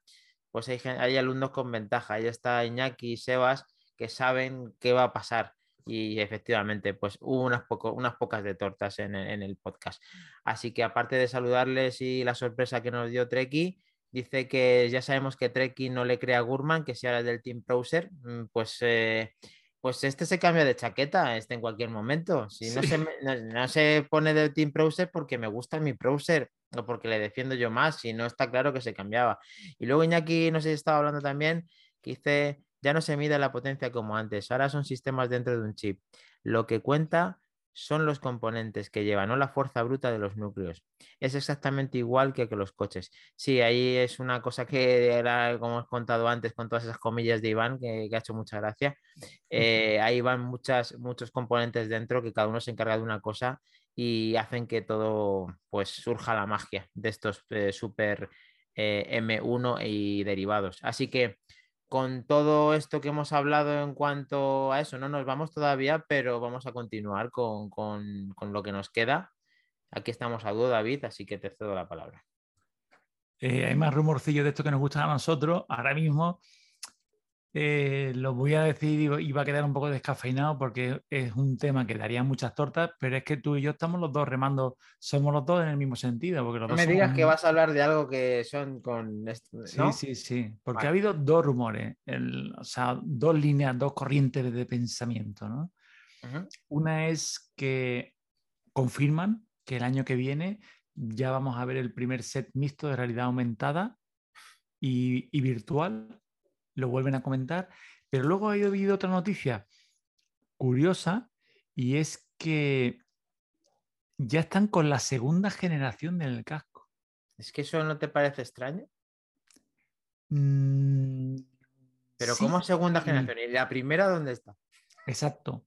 pues hay, hay alumnos con ventaja. Ahí está Iñaki y Sebas que saben qué va a pasar y efectivamente, pues hubo unas, unas pocas de tortas en, el podcast. Así que aparte de saludarles y la sorpresa que nos dio Treki, dice que ya sabemos que Treki no le crea a Gurman, que sea el del Team Browser, mm, pues, eh, pues este se cambia de chaqueta este en cualquier momento. Si no, se, no, se pone del Team Browser porque me gusta mi browser o porque le defiendo yo más, si no está claro que se cambiaba. Y luego Iñaki, no sé si estaba hablando también, que dice ya no se mide la potencia como antes, ahora son sistemas dentro de un chip. Lo que cuenta son los componentes que llevan, no la fuerza bruta de los núcleos. Es exactamente igual que, los coches. Sí, ahí es una cosa que era, como hemos contado antes, con todas esas comillas de Iván, que, ha hecho mucha gracia. Eh, ahí van muchos componentes dentro que cada uno se encarga de una cosa y hacen que todo pues surja la magia de estos eh, super eh, M1 y derivados. Así que con todo esto que hemos hablado en cuanto a eso, no nos vamos todavía, pero vamos a continuar con, lo que nos queda. Aquí estamos a dúo, David, así que te cedo la palabra. Eh, hay más rumorcillos de esto que nos gustan a nosotros. Ahora mismo eh, lo voy a decir y va a quedar un poco descafeinado porque es un tema que daría muchas tortas, pero es que tú y yo estamos los dos remando, somos los dos en el mismo sentido. Porque no me digas que vas a hablar de algo que son con... Sí, sí, sí, porque ha habido dos rumores, o sea, dos líneas, dos corrientes de pensamiento. ¿no? Una es que confirman que el año que viene ya vamos a ver el primer set mixto de realidad aumentada y, y virtual. Lo vuelven a comentar. Pero luego ha habido otra noticia curiosa y es que ya están con la segunda generación del casco. ¿Es que eso no te parece extraño? Mm, Pero sí ¿cómo segunda y- generación? ¿Y la primera dónde está? Exacto.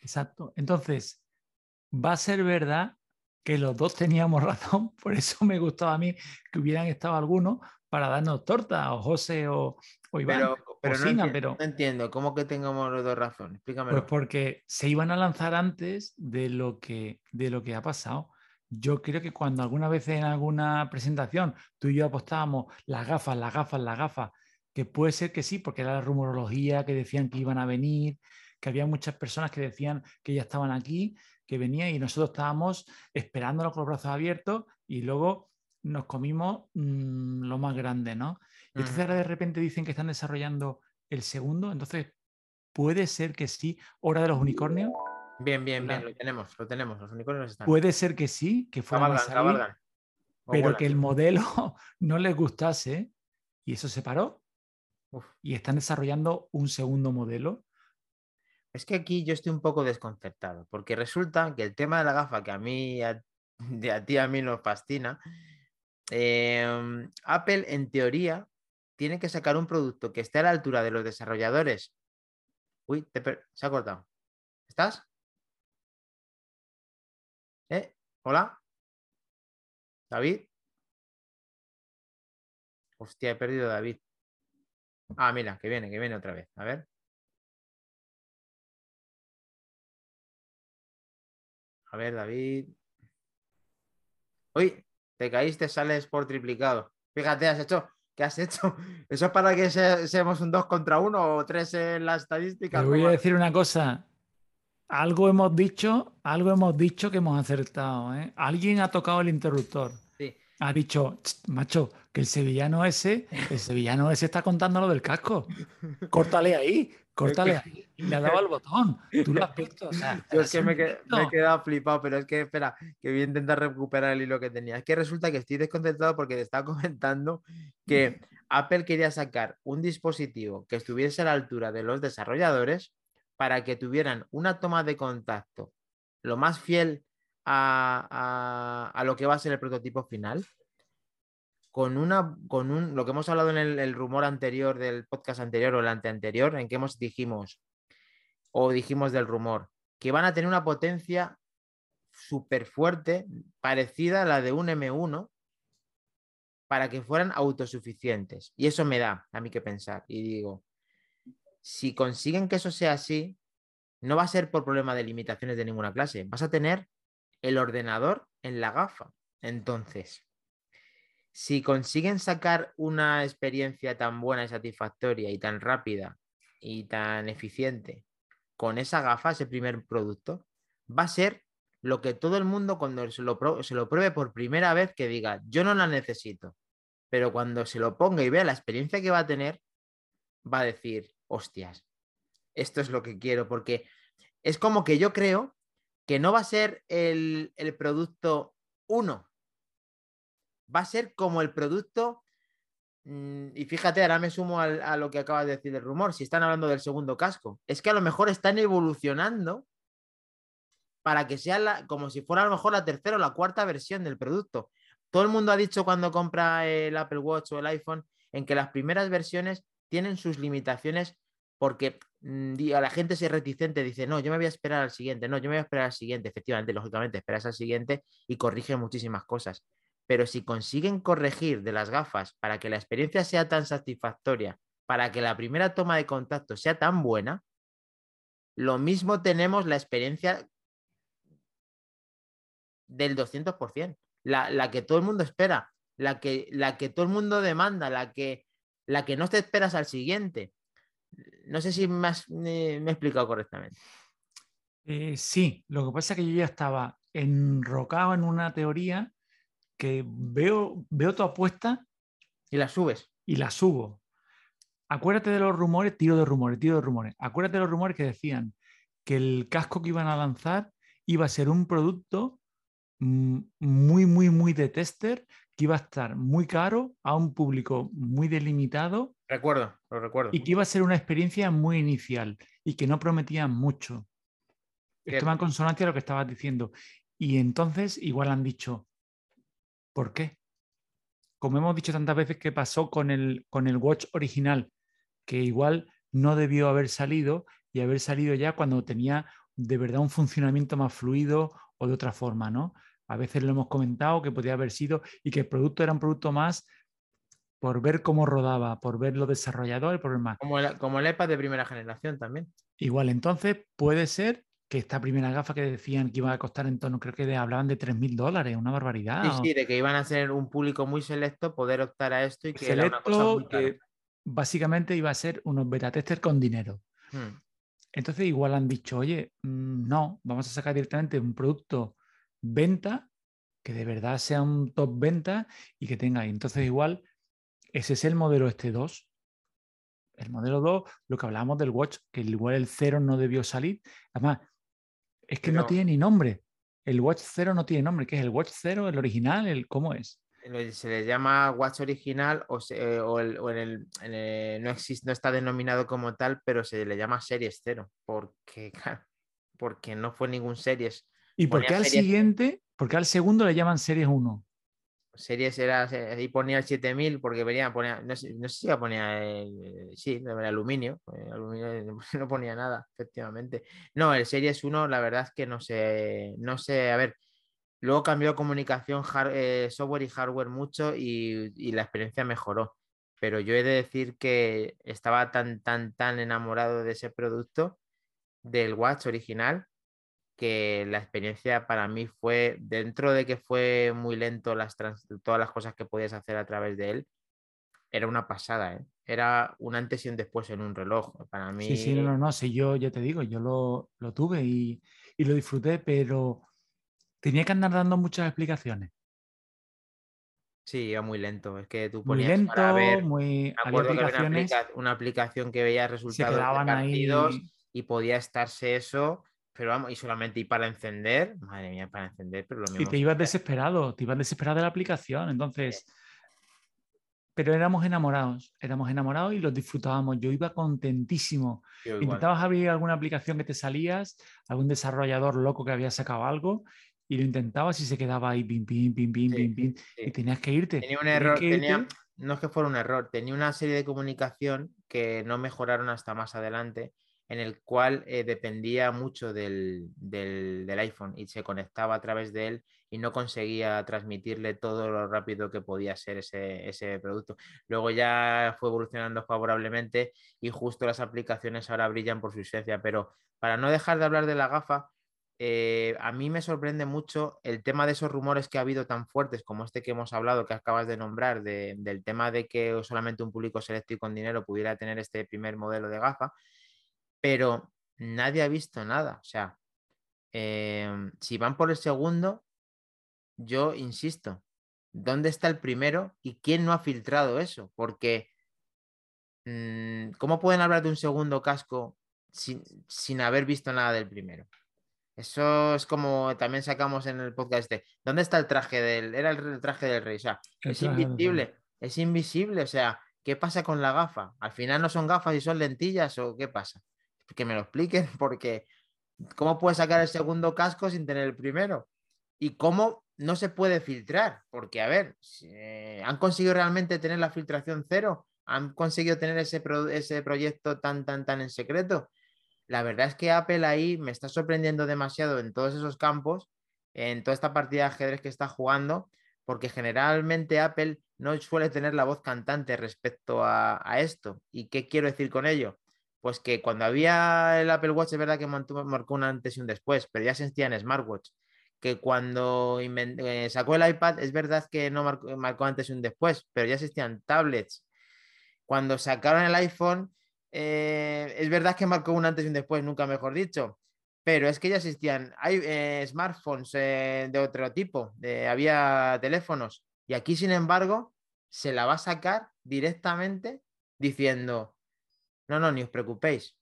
Exacto. Entonces, va a ser verdad que los dos teníamos razón, por eso me gustaba a mí que hubieran estado algunos para darnos torta, o José o, o Iván. Pero, pero, no, Sina, enti- pero- no entiendo, ¿cómo que tengamos los dos razón? Explícamelo. Pues porque se iban a lanzar antes de lo que, de lo que ha pasado. Yo creo que cuando alguna vez en alguna presentación tú y yo apostábamos las gafas, las gafas, las gafas, que puede ser que sí, porque era la rumorología, que decían que iban a venir, que había muchas personas que decían que ya estaban aquí, que venían y nosotros estábamos esperándolos con los brazos abiertos y luego nos comimos mm, lo más grande, ¿no? Y entonces Ujú. ahora de repente dicen que están desarrollando el segundo, entonces puede ser que sí, hora de los unicornios, Bien, bien, bien, lo tenemos, lo tenemos, los unicornios están. puede ser que sí, que fueran a cabalgan, salir, cabalgan. O pero vuelan. que el modelo no les gustase y eso se paró Uf. y están desarrollando un segundo modelo. Es que aquí yo estoy un poco desconcertado, porque resulta que el tema de la gafa, que a mí, a, de a ti a mí nos fascina, em, Apple en teoría tiene que sacar un producto que esté a la altura de los desarrolladores. Uy, se ha cortado. ¿Estás? ¿Eh? ¿Hola? ¿David? Hostia, he perdido a David. Ah, mira, que viene, que viene otra vez. A ver. A ver, David. Uy, te caíste, sales por triplicado. Fíjate, has hecho. ¿Qué has hecho? ¿Eso es para que se- seamos un 2 contra 1 o 3 en la estadística? Te voy a decir una cosa. Algo hemos dicho, algo hemos dicho que hemos acertado. ¿eh? Alguien ha tocado el interruptor. Sí. Ha dicho, "Ch, macho, que el sevillano ese, el sevillano ese está contando lo del casco. Córtale ahí, córtale ahí. Le ha dado al botón. Tú lo has visto. o sea, Yo es que me, he quedado flipado, pero es que espera, que voy a intentar recuperar el hilo que tenía. Es que resulta que estoy desconcertado porque te estaba comentando que Apple quería sacar un dispositivo que estuviese a la altura de los desarrolladores para que tuvieran una toma de contacto lo más fiel a, a- a lo que va a ser el prototipo final. Con una, con un, lo que hemos hablado en el, rumor anterior del podcast anterior o el anteanterior, en que hemos dijimos, o dijimos del rumor, que van a tener una potencia súper fuerte, parecida a la de un M1, para que fueran autosuficientes. Y eso me da a mí que pensar. Y digo, si consiguen que eso sea así, no va a ser por problema de limitaciones de ninguna clase. Vas a tener el ordenador en la gafa. Entonces, si consiguen sacar una experiencia tan buena y satisfactoria y tan rápida y tan eficiente con esa gafa, ese primer producto, va a ser lo que todo el mundo cuando se lo, se lo pruebe por primera vez que diga, yo no la necesito, pero cuando se lo ponga y vea la experiencia que va a tener, va a decir, hostias, esto es lo que quiero, porque es como que yo creo que no va a ser el, el producto 1, va a ser como el producto, mm, y fíjate, ahora me sumo a lo que acabas de decir del rumor, si están hablando del segundo casco, es que a lo mejor están evolucionando para que sea como si fuera a lo mejor la tercera o la cuarta versión del producto. Todo el mundo ha dicho cuando compra el Apple Watch o el iPhone en que las primeras versiones tienen sus limitaciones porque mm, a la gente se reticente, dice, no, yo me voy a esperar al siguiente, no, yo me voy a esperar al siguiente. Efectivamente, lógicamente, esperas al siguiente y corrige muchísimas cosas. Pero si consiguen corregir de las gafas para que la experiencia sea tan satisfactoria, para que la primera toma de contacto sea tan buena, lo mismo tenemos la experiencia del 200%, la, la que todo el mundo espera, la que, la que todo el mundo demanda, la que, la que no te esperas al siguiente. No sé si me, me he explicado correctamente. Eh, sí, lo que pasa es que yo ya estaba enrocado en una teoría que veo, veo tu apuesta Y la subes. y la subo. Acuérdate de los rumores, tiro de rumores, tiro de rumores. Acuérdate de los rumores que decían que el casco que iban a lanzar iba a ser un producto mm, muy, muy, muy de tester, que iba a estar muy caro a un público muy delimitado. Recuerdo, lo recuerdo. Y que iba a ser una experiencia muy inicial y que no prometía mucho. Esto va en consonancia a lo que estabas diciendo. Y entonces igual han dicho, ¿por qué? Como hemos dicho tantas veces que pasó con el, con el Watch original, que igual no debió haber salido y haber salido ya cuando tenía de verdad un funcionamiento más fluido o de otra forma, ¿no? A veces lo hemos comentado que podía haber sido y que el producto era un producto más por ver cómo rodaba, por ver los desarrolladores, por más. Como el, como el iPad de primera generación también. Igual, entonces puede ser que esta primera gafa que decían que iba a costar en torno, creo que hablaban de 3.000 dólares, una barbaridad. Sí, sí, de que iban a ser un público muy selecto, poder optar a esto y que selecto, era una cosa que básicamente iba a ser unos beta testers con dinero. Hmm. Entonces igual han dicho, oye, mm, no, vamos a sacar directamente un producto venta que de verdad sea un top venta y que tenga ahí. Entonces igual ese es el modelo este 2. El modelo 2, lo que hablábamos del watch, que igual el 0 no debió salir. Además, es que no tiene ni nombre. El watch 0 no tiene nombre. ¿Qué es el watch 0? ¿El original? El, ¿Cómo es? se le llama Watch original o, en el, no, existe, no está denominado como tal, pero se le llama Series 0, porque, porque no fue ningún Series. ¿Y por qué al siguiente, porque al segundo le llaman Series 1? Series era, ahí ponía el 7000 porque venía, ponía, no, sé, si iba a poner el, sí, el aluminio, el aluminio, no ponía nada, efectivamente. No, el Series 1 la verdad es que no sé, no sé, a ver, Luego cambió comunicación, eh, software y hardware mucho y, la experiencia mejoró. Pero yo he de decir que estaba tan, tan, tan enamorado de ese producto, del Watch original, que la experiencia para mí fue, dentro de que fue muy lento las todas las cosas que podías hacer a través de él, era una pasada, ¿eh? Era un antes y un después en un reloj. Para mí. Sí, sí, no, no, no. Sí, yo ya te digo, yo lo, lo tuve y, y, lo disfruté, pero tenía que andar dando muchas explicaciones. Sí, iba muy lento. Es que tú ponías muy lento, para ver, muy. una, aplicación que veía resultados de partidos y podía estarse eso, pero vamos, y solamente y para encender, madre mía, para encender, pero lo mismo. Y te ibas desesperado, te ibas desesperado de la aplicación. Entonces, pero éramos enamorados, éramos enamorados y los disfrutábamos. Yo iba contentísimo. Intentabas abrir alguna aplicación que te salías, algún desarrollador loco que había sacado algo y lo intentabas y se quedaba ahí, pim, pim, pim, pim, pim, pim, y tenías que irte. Tenía un error, tenía, no es que fuera un error, tenía una serie de comunicación que no mejoraron hasta más adelante, en el cual eh, dependía mucho del, del, iPhone y se conectaba a través de él y no conseguía transmitirle todo lo rápido que podía ser ese, ese producto. Luego ya fue evolucionando favorablemente y justo las aplicaciones ahora brillan por su esencia, pero para no dejar de hablar de la gafa, eh, a mí me sorprende mucho el tema de esos rumores que ha habido tan fuertes como este que hemos hablado, que acabas de nombrar, del tema de que solamente un público selecto y con dinero pudiera tener este primer modelo de gafa, pero nadie ha visto nada. O sea, em, si van por el segundo, yo insisto, ¿dónde está el primero y quién no ha filtrado eso? Porque, mm, ¿cómo pueden hablar de un segundo casco sin haber visto nada del primero? Eso es como también sacamos en el podcast este. ¿Dónde está el traje del. Era el traje del rey. O sea, es invisible. Es invisible. O sea, ¿qué pasa con la gafa? ¿Al final no son gafas y son lentillas o qué pasa? Que me lo expliquen, porque ¿cómo puedes sacar el segundo casco sin tener el primero? ¿Y cómo no se puede filtrar? Porque, a ver, eh, ¿han conseguido realmente tener la filtración cero? ¿Han conseguido tener ese, ese proyecto tan, tan, tan en secreto? la verdad es que Apple ahí me está sorprendiendo demasiado en todos esos campos, en toda esta partida de ajedrez que está jugando, porque generalmente Apple no suele tener la voz cantante respecto a, esto. ¿Y qué quiero decir con ello? Pues que cuando había el Apple Watch es verdad que marcó un antes y un después, pero ya se sentía en smartwatch. Que cuando eh, sacó el iPad es verdad que no marcó, marcó antes y un después, pero ya existían tablets. Cuando sacaron el iPhone eh, es verdad que marcó un antes y un después, nunca mejor dicho, pero es que ya existían hay, eh, smartphones eh, de otro tipo, había teléfonos, y aquí, sin embargo, se la va a sacar directamente diciendo, no, no, ni os preocupéis,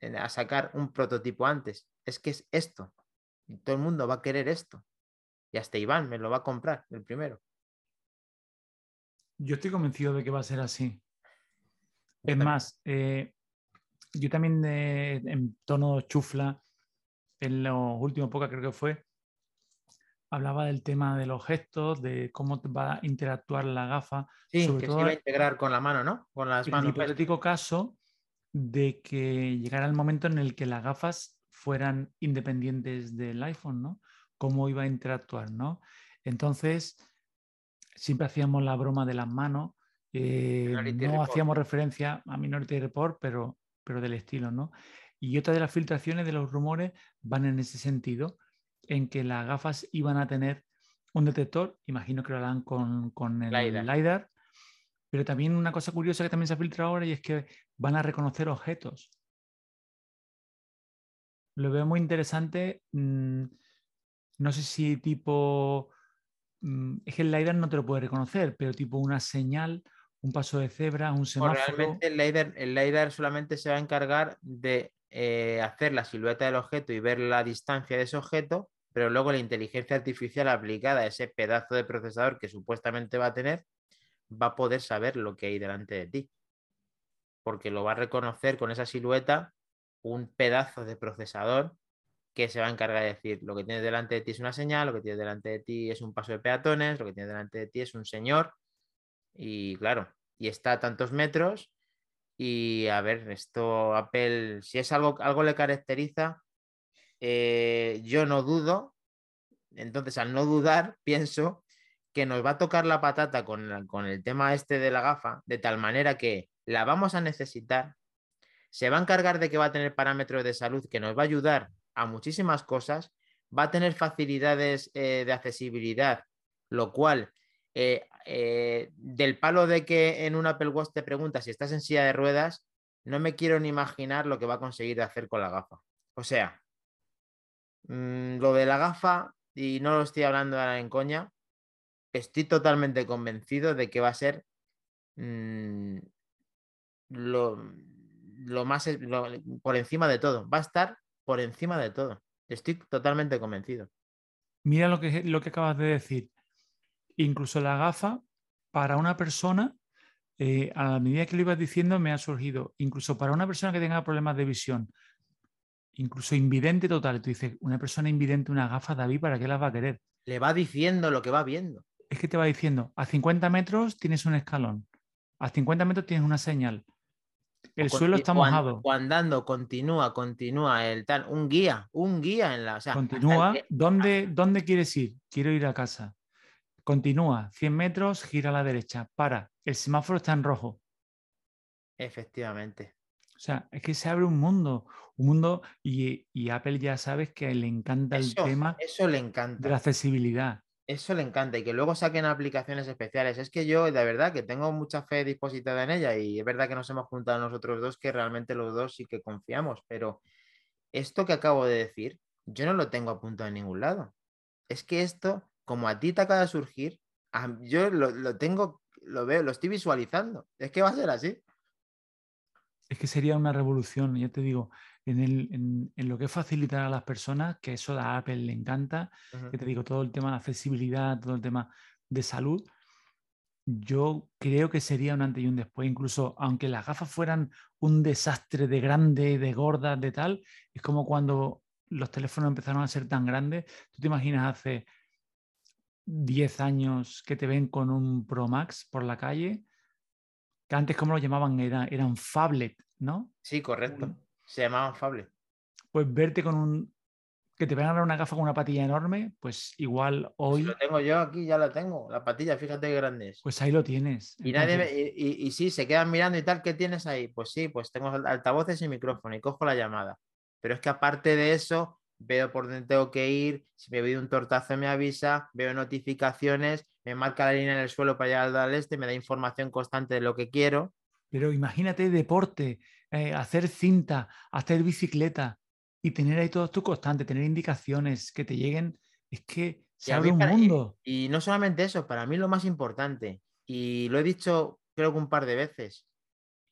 a sacar un prototipo antes, es que es esto, y todo el mundo va a querer esto. Y hasta Iván me lo va a comprar, el primero. Yo estoy convencido de que va a ser así. Es más, eh, yo también en tono chufla, en los últimos pocas creo que fue, hablaba del tema de los gestos, de cómo va a interactuar la gafa. Sí, sobre que todo se iba a integrar con la mano, ¿no? Con las en manos. el hipotético caso de que llegara el momento en el que las gafas fueran independientes del iPhone, ¿no? Cómo iba a interactuar, ¿no? Entonces, siempre hacíamos la broma de las manos. Eh, no hacíamos referencia a Minority Report, pero, pero del estilo, ¿no? Y otra de las filtraciones de los rumores van en ese sentido, en que las gafas iban a tener un detector, imagino que lo harán con, el LiDAR. Pero también una cosa curiosa que también se ha filtrado ahora y es que van a reconocer objetos. Lo veo muy interesante. Mm, no sé si tipo Mm, es que el LiDAR no te lo puede reconocer, pero tipo una señal, un paso de cebra, un semáforo. realmente el LiDAR, el LiDAR solamente se va a encargar de eh, hacer la silueta del objeto y ver la distancia de ese objeto, pero luego la inteligencia artificial aplicada a ese pedazo de procesador que supuestamente va a tener, va a poder saber lo que hay delante de ti. Porque lo va a reconocer con esa silueta un pedazo de procesador que se va a encargar de decir lo que tienes delante de ti es una señal, lo que tienes delante de ti es un paso de peatones, lo que tienes delante de ti es un señor. Y claro, y está a tantos metros. Y a ver, esto Apple, si es algo, algo le caracteriza, eh, yo no dudo. Entonces, al no dudar, pienso que nos va a tocar la patata con, el tema este de la gafa, de tal manera que la vamos a necesitar. Se va a encargar de que va a tener parámetros de salud que nos va a ayudar a muchísimas cosas, va a tener facilidades eh, de accesibilidad, lo cual, eh, eh, del palo de que en un Apple Watch te pregunta si estás en silla de ruedas, no me quiero ni imaginar lo que va a conseguir hacer con la gafa. O sea, mm, lo de la gafa, y no lo estoy hablando ahora en coña, estoy totalmente convencido de que va a ser mm, lo, más por encima de todo. Va a estar por encima de todo. Estoy totalmente convencido. Mira lo que, lo que acabas de decir. Incluso la gafa, para una persona, eh, a la medida que lo ibas diciendo, me ha surgido, incluso para una persona que tenga problemas de visión, incluso invidente total, tú dices, una persona invidente, una gafa, David, ¿para qué las va a querer? Le va diciendo lo que va viendo. Es que te va diciendo, a 50 metros tienes un escalón, a 50 metros tienes una señal, el suelo está mojado. O andando, continúa, continúa, el tal, un guía, un guía en la. continúa. ¿Dónde, ¿Dónde quieres ir? Quiero ir a casa. Continúa, 100 metros, gira a la derecha, para. El semáforo está en rojo. Efectivamente. O sea, es que se abre un mundo, un mundo, y, Apple ya sabes que le encanta el tema eso le encanta. de la accesibilidad. Eso le encanta y que luego saquen aplicaciones especiales. Es que yo, de verdad, que tengo mucha fe dispositada en ella y es verdad que nos hemos juntado nosotros dos, que realmente los dos sí que confiamos, pero esto que acabo de decir, yo no lo tengo apuntado en ningún lado. Es que esto, como a ti te acaba de surgir, yo lo, lo tengo, lo veo, lo estoy visualizando. Es que va a ser así. Es que sería una revolución, ya te digo, en, lo que es facilitar a las personas, que eso a Apple le encanta, que te digo, todo el tema de accesibilidad, todo el tema de salud, yo creo que sería un antes y un después, incluso aunque las gafas fueran un desastre de grande, de gordas, de tal, es como cuando los teléfonos empezaron a ser tan grandes, tú te imaginas hace 10 años que te ven con un Pro Max por la calle, que antes como lo llamaban, Era, eran phablet, ¿no? Sí, correcto. Se llamaban Fable. Pues verte con un. Que te vengan a dar una gafa con una patilla enorme, pues igual hoy. lo tengo yo aquí, ya la tengo. La patilla, fíjate qué grande es. Pues ahí lo tienes. Y, nadie y, sí, se quedan mirando y tal, ¿qué tienes ahí? Pues sí, pues tengo altavoces y micrófono y cojo la llamada. Pero es que aparte de eso, veo por dónde tengo que ir, si me veo un tortazo me avisa, veo notificaciones, me marca la línea en el suelo para llegar al este, me da información constante de lo que quiero. Pero imagínate deporte, eh, hacer cinta, hacer bicicleta y tener ahí todo esto constante, tener indicaciones que te lleguen, es que se abre un mundo. Y, no solamente eso, para mí lo más importante, y lo he dicho creo que un par de veces,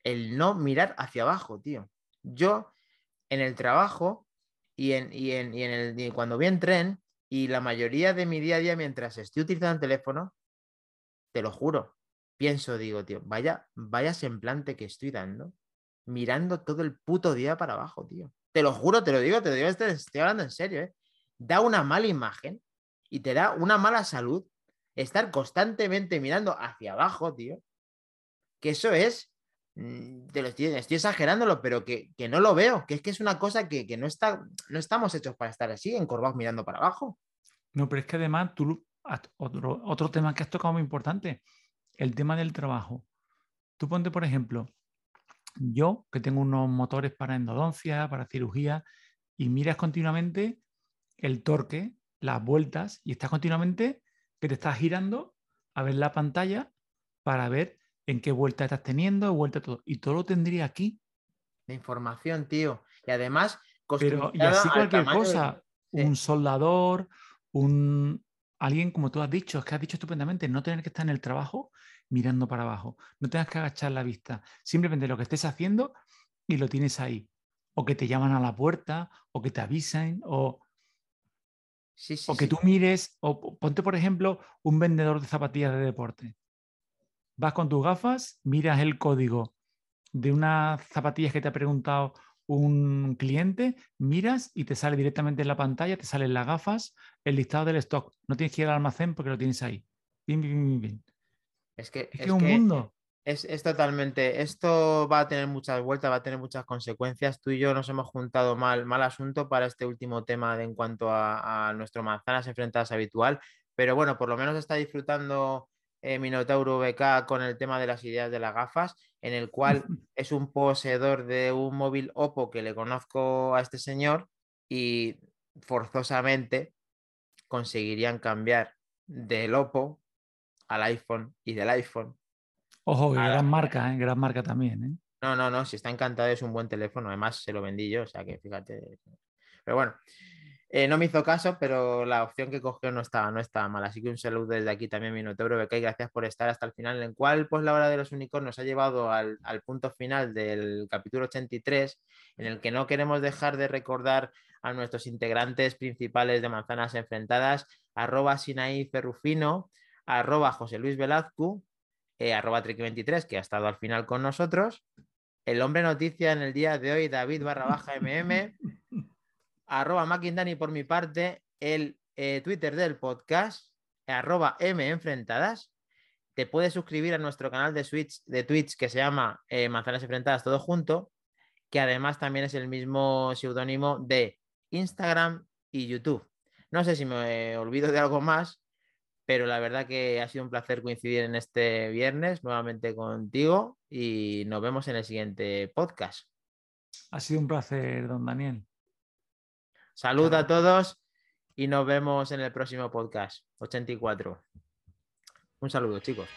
el no mirar hacia abajo, tío. Yo en el trabajo y, en, y, en, y en el, cuando voy en tren, Y la mayoría de mi día a día, mientras estoy utilizando el teléfono, te lo juro, pienso, digo, tío, vaya, vaya semblante que estoy dando, mirando todo el puto día para abajo, tío. Te lo juro, te lo digo, te lo digo, estoy hablando en serio, ¿eh? Da una mala imagen y te da una mala salud estar constantemente mirando hacia abajo, tío. Que eso es, te lo estoy, estoy exagerándolo, pero que, no lo veo, que es que es una cosa que, no, está, no estamos hechos para estar así, encorvados mirando para abajo. No, pero es que además tú, otro, otro tema que has tocado muy importante, el tema del trabajo. Tú ponte, por ejemplo, yo que tengo unos motores para endodoncia, para cirugía, y miras continuamente el torque, las vueltas, y estás continuamente que te estás girando a ver la pantalla para ver en qué vuelta estás teniendo, vuelta todo. Y todo lo tendría aquí. La información, tío. Y además, Pero, y así cualquier cosa, un soldador, un alguien, como tú has dicho, es que has dicho estupendamente, no tener que estar en el trabajo mirando para abajo, no tengas que agachar la vista, simplemente lo que estés haciendo y lo tienes ahí. O que te llaman a la puerta, o que te avisen, o o que tú mires, o ponte por ejemplo un vendedor de zapatillas de deporte. Vas con tus gafas, miras el código de unas zapatillas que te ha preguntado un cliente, miras y te sale directamente en la pantalla, te salen las gafas, el listado del stock. No tienes que ir al almacén porque lo tienes ahí. Es que es, un mundo. Es, totalmente, esto va a tener muchas vueltas, va a tener muchas consecuencias. Tú y yo nos hemos juntado mal, mal asunto para este último tema de en cuanto a, nuestro manzanas enfrentadas habitual, pero bueno, por lo menos está disfrutando eh, Minotauro BK con el tema de las ideas de las gafas, en el cual es un poseedor de un móvil Oppo que le conozco a este señor y forzosamente conseguirían cambiar del Oppo al iPhone y del iPhone Ojo, gran marca, ¿eh? gran marca también. ¿eh? No, no, no, si está encantado es un buen teléfono, además se lo vendí yo, o sea que fíjate. Pero bueno, eh, no me hizo caso, pero la opción que cogió no estaba, no estaba mal. Así que un saludo desde aquí también, Minotauro Beca, y gracias por estar hasta el final, en cual pues la hora de los unicornios ha llevado al, punto final del capítulo 83, en el que no queremos dejar de recordar a nuestros integrantes principales de Manzanas Enfrentadas, arroba Sinaí Ferrufino, arroba José Luis Velazco, eh, arroba 23 que ha estado al final con nosotros. El hombre noticia en el día de hoy, David barra baja MM, arroba Mackindani por mi parte, el eh, Twitter del podcast, arroba M Enfrentadas. Te puedes suscribir a nuestro canal de, Switch, de Twitch que se llama eh, Manzanas Enfrentadas todo junto, que además también es el mismo seudónimo de Instagram y YouTube. No sé si me olvido de algo más, pero la verdad que ha sido un placer coincidir en este viernes nuevamente contigo y nos vemos en el siguiente podcast. Ha sido un placer, don Daniel. Salud a todos y nos vemos en el próximo podcast 84. Un saludo, chicos.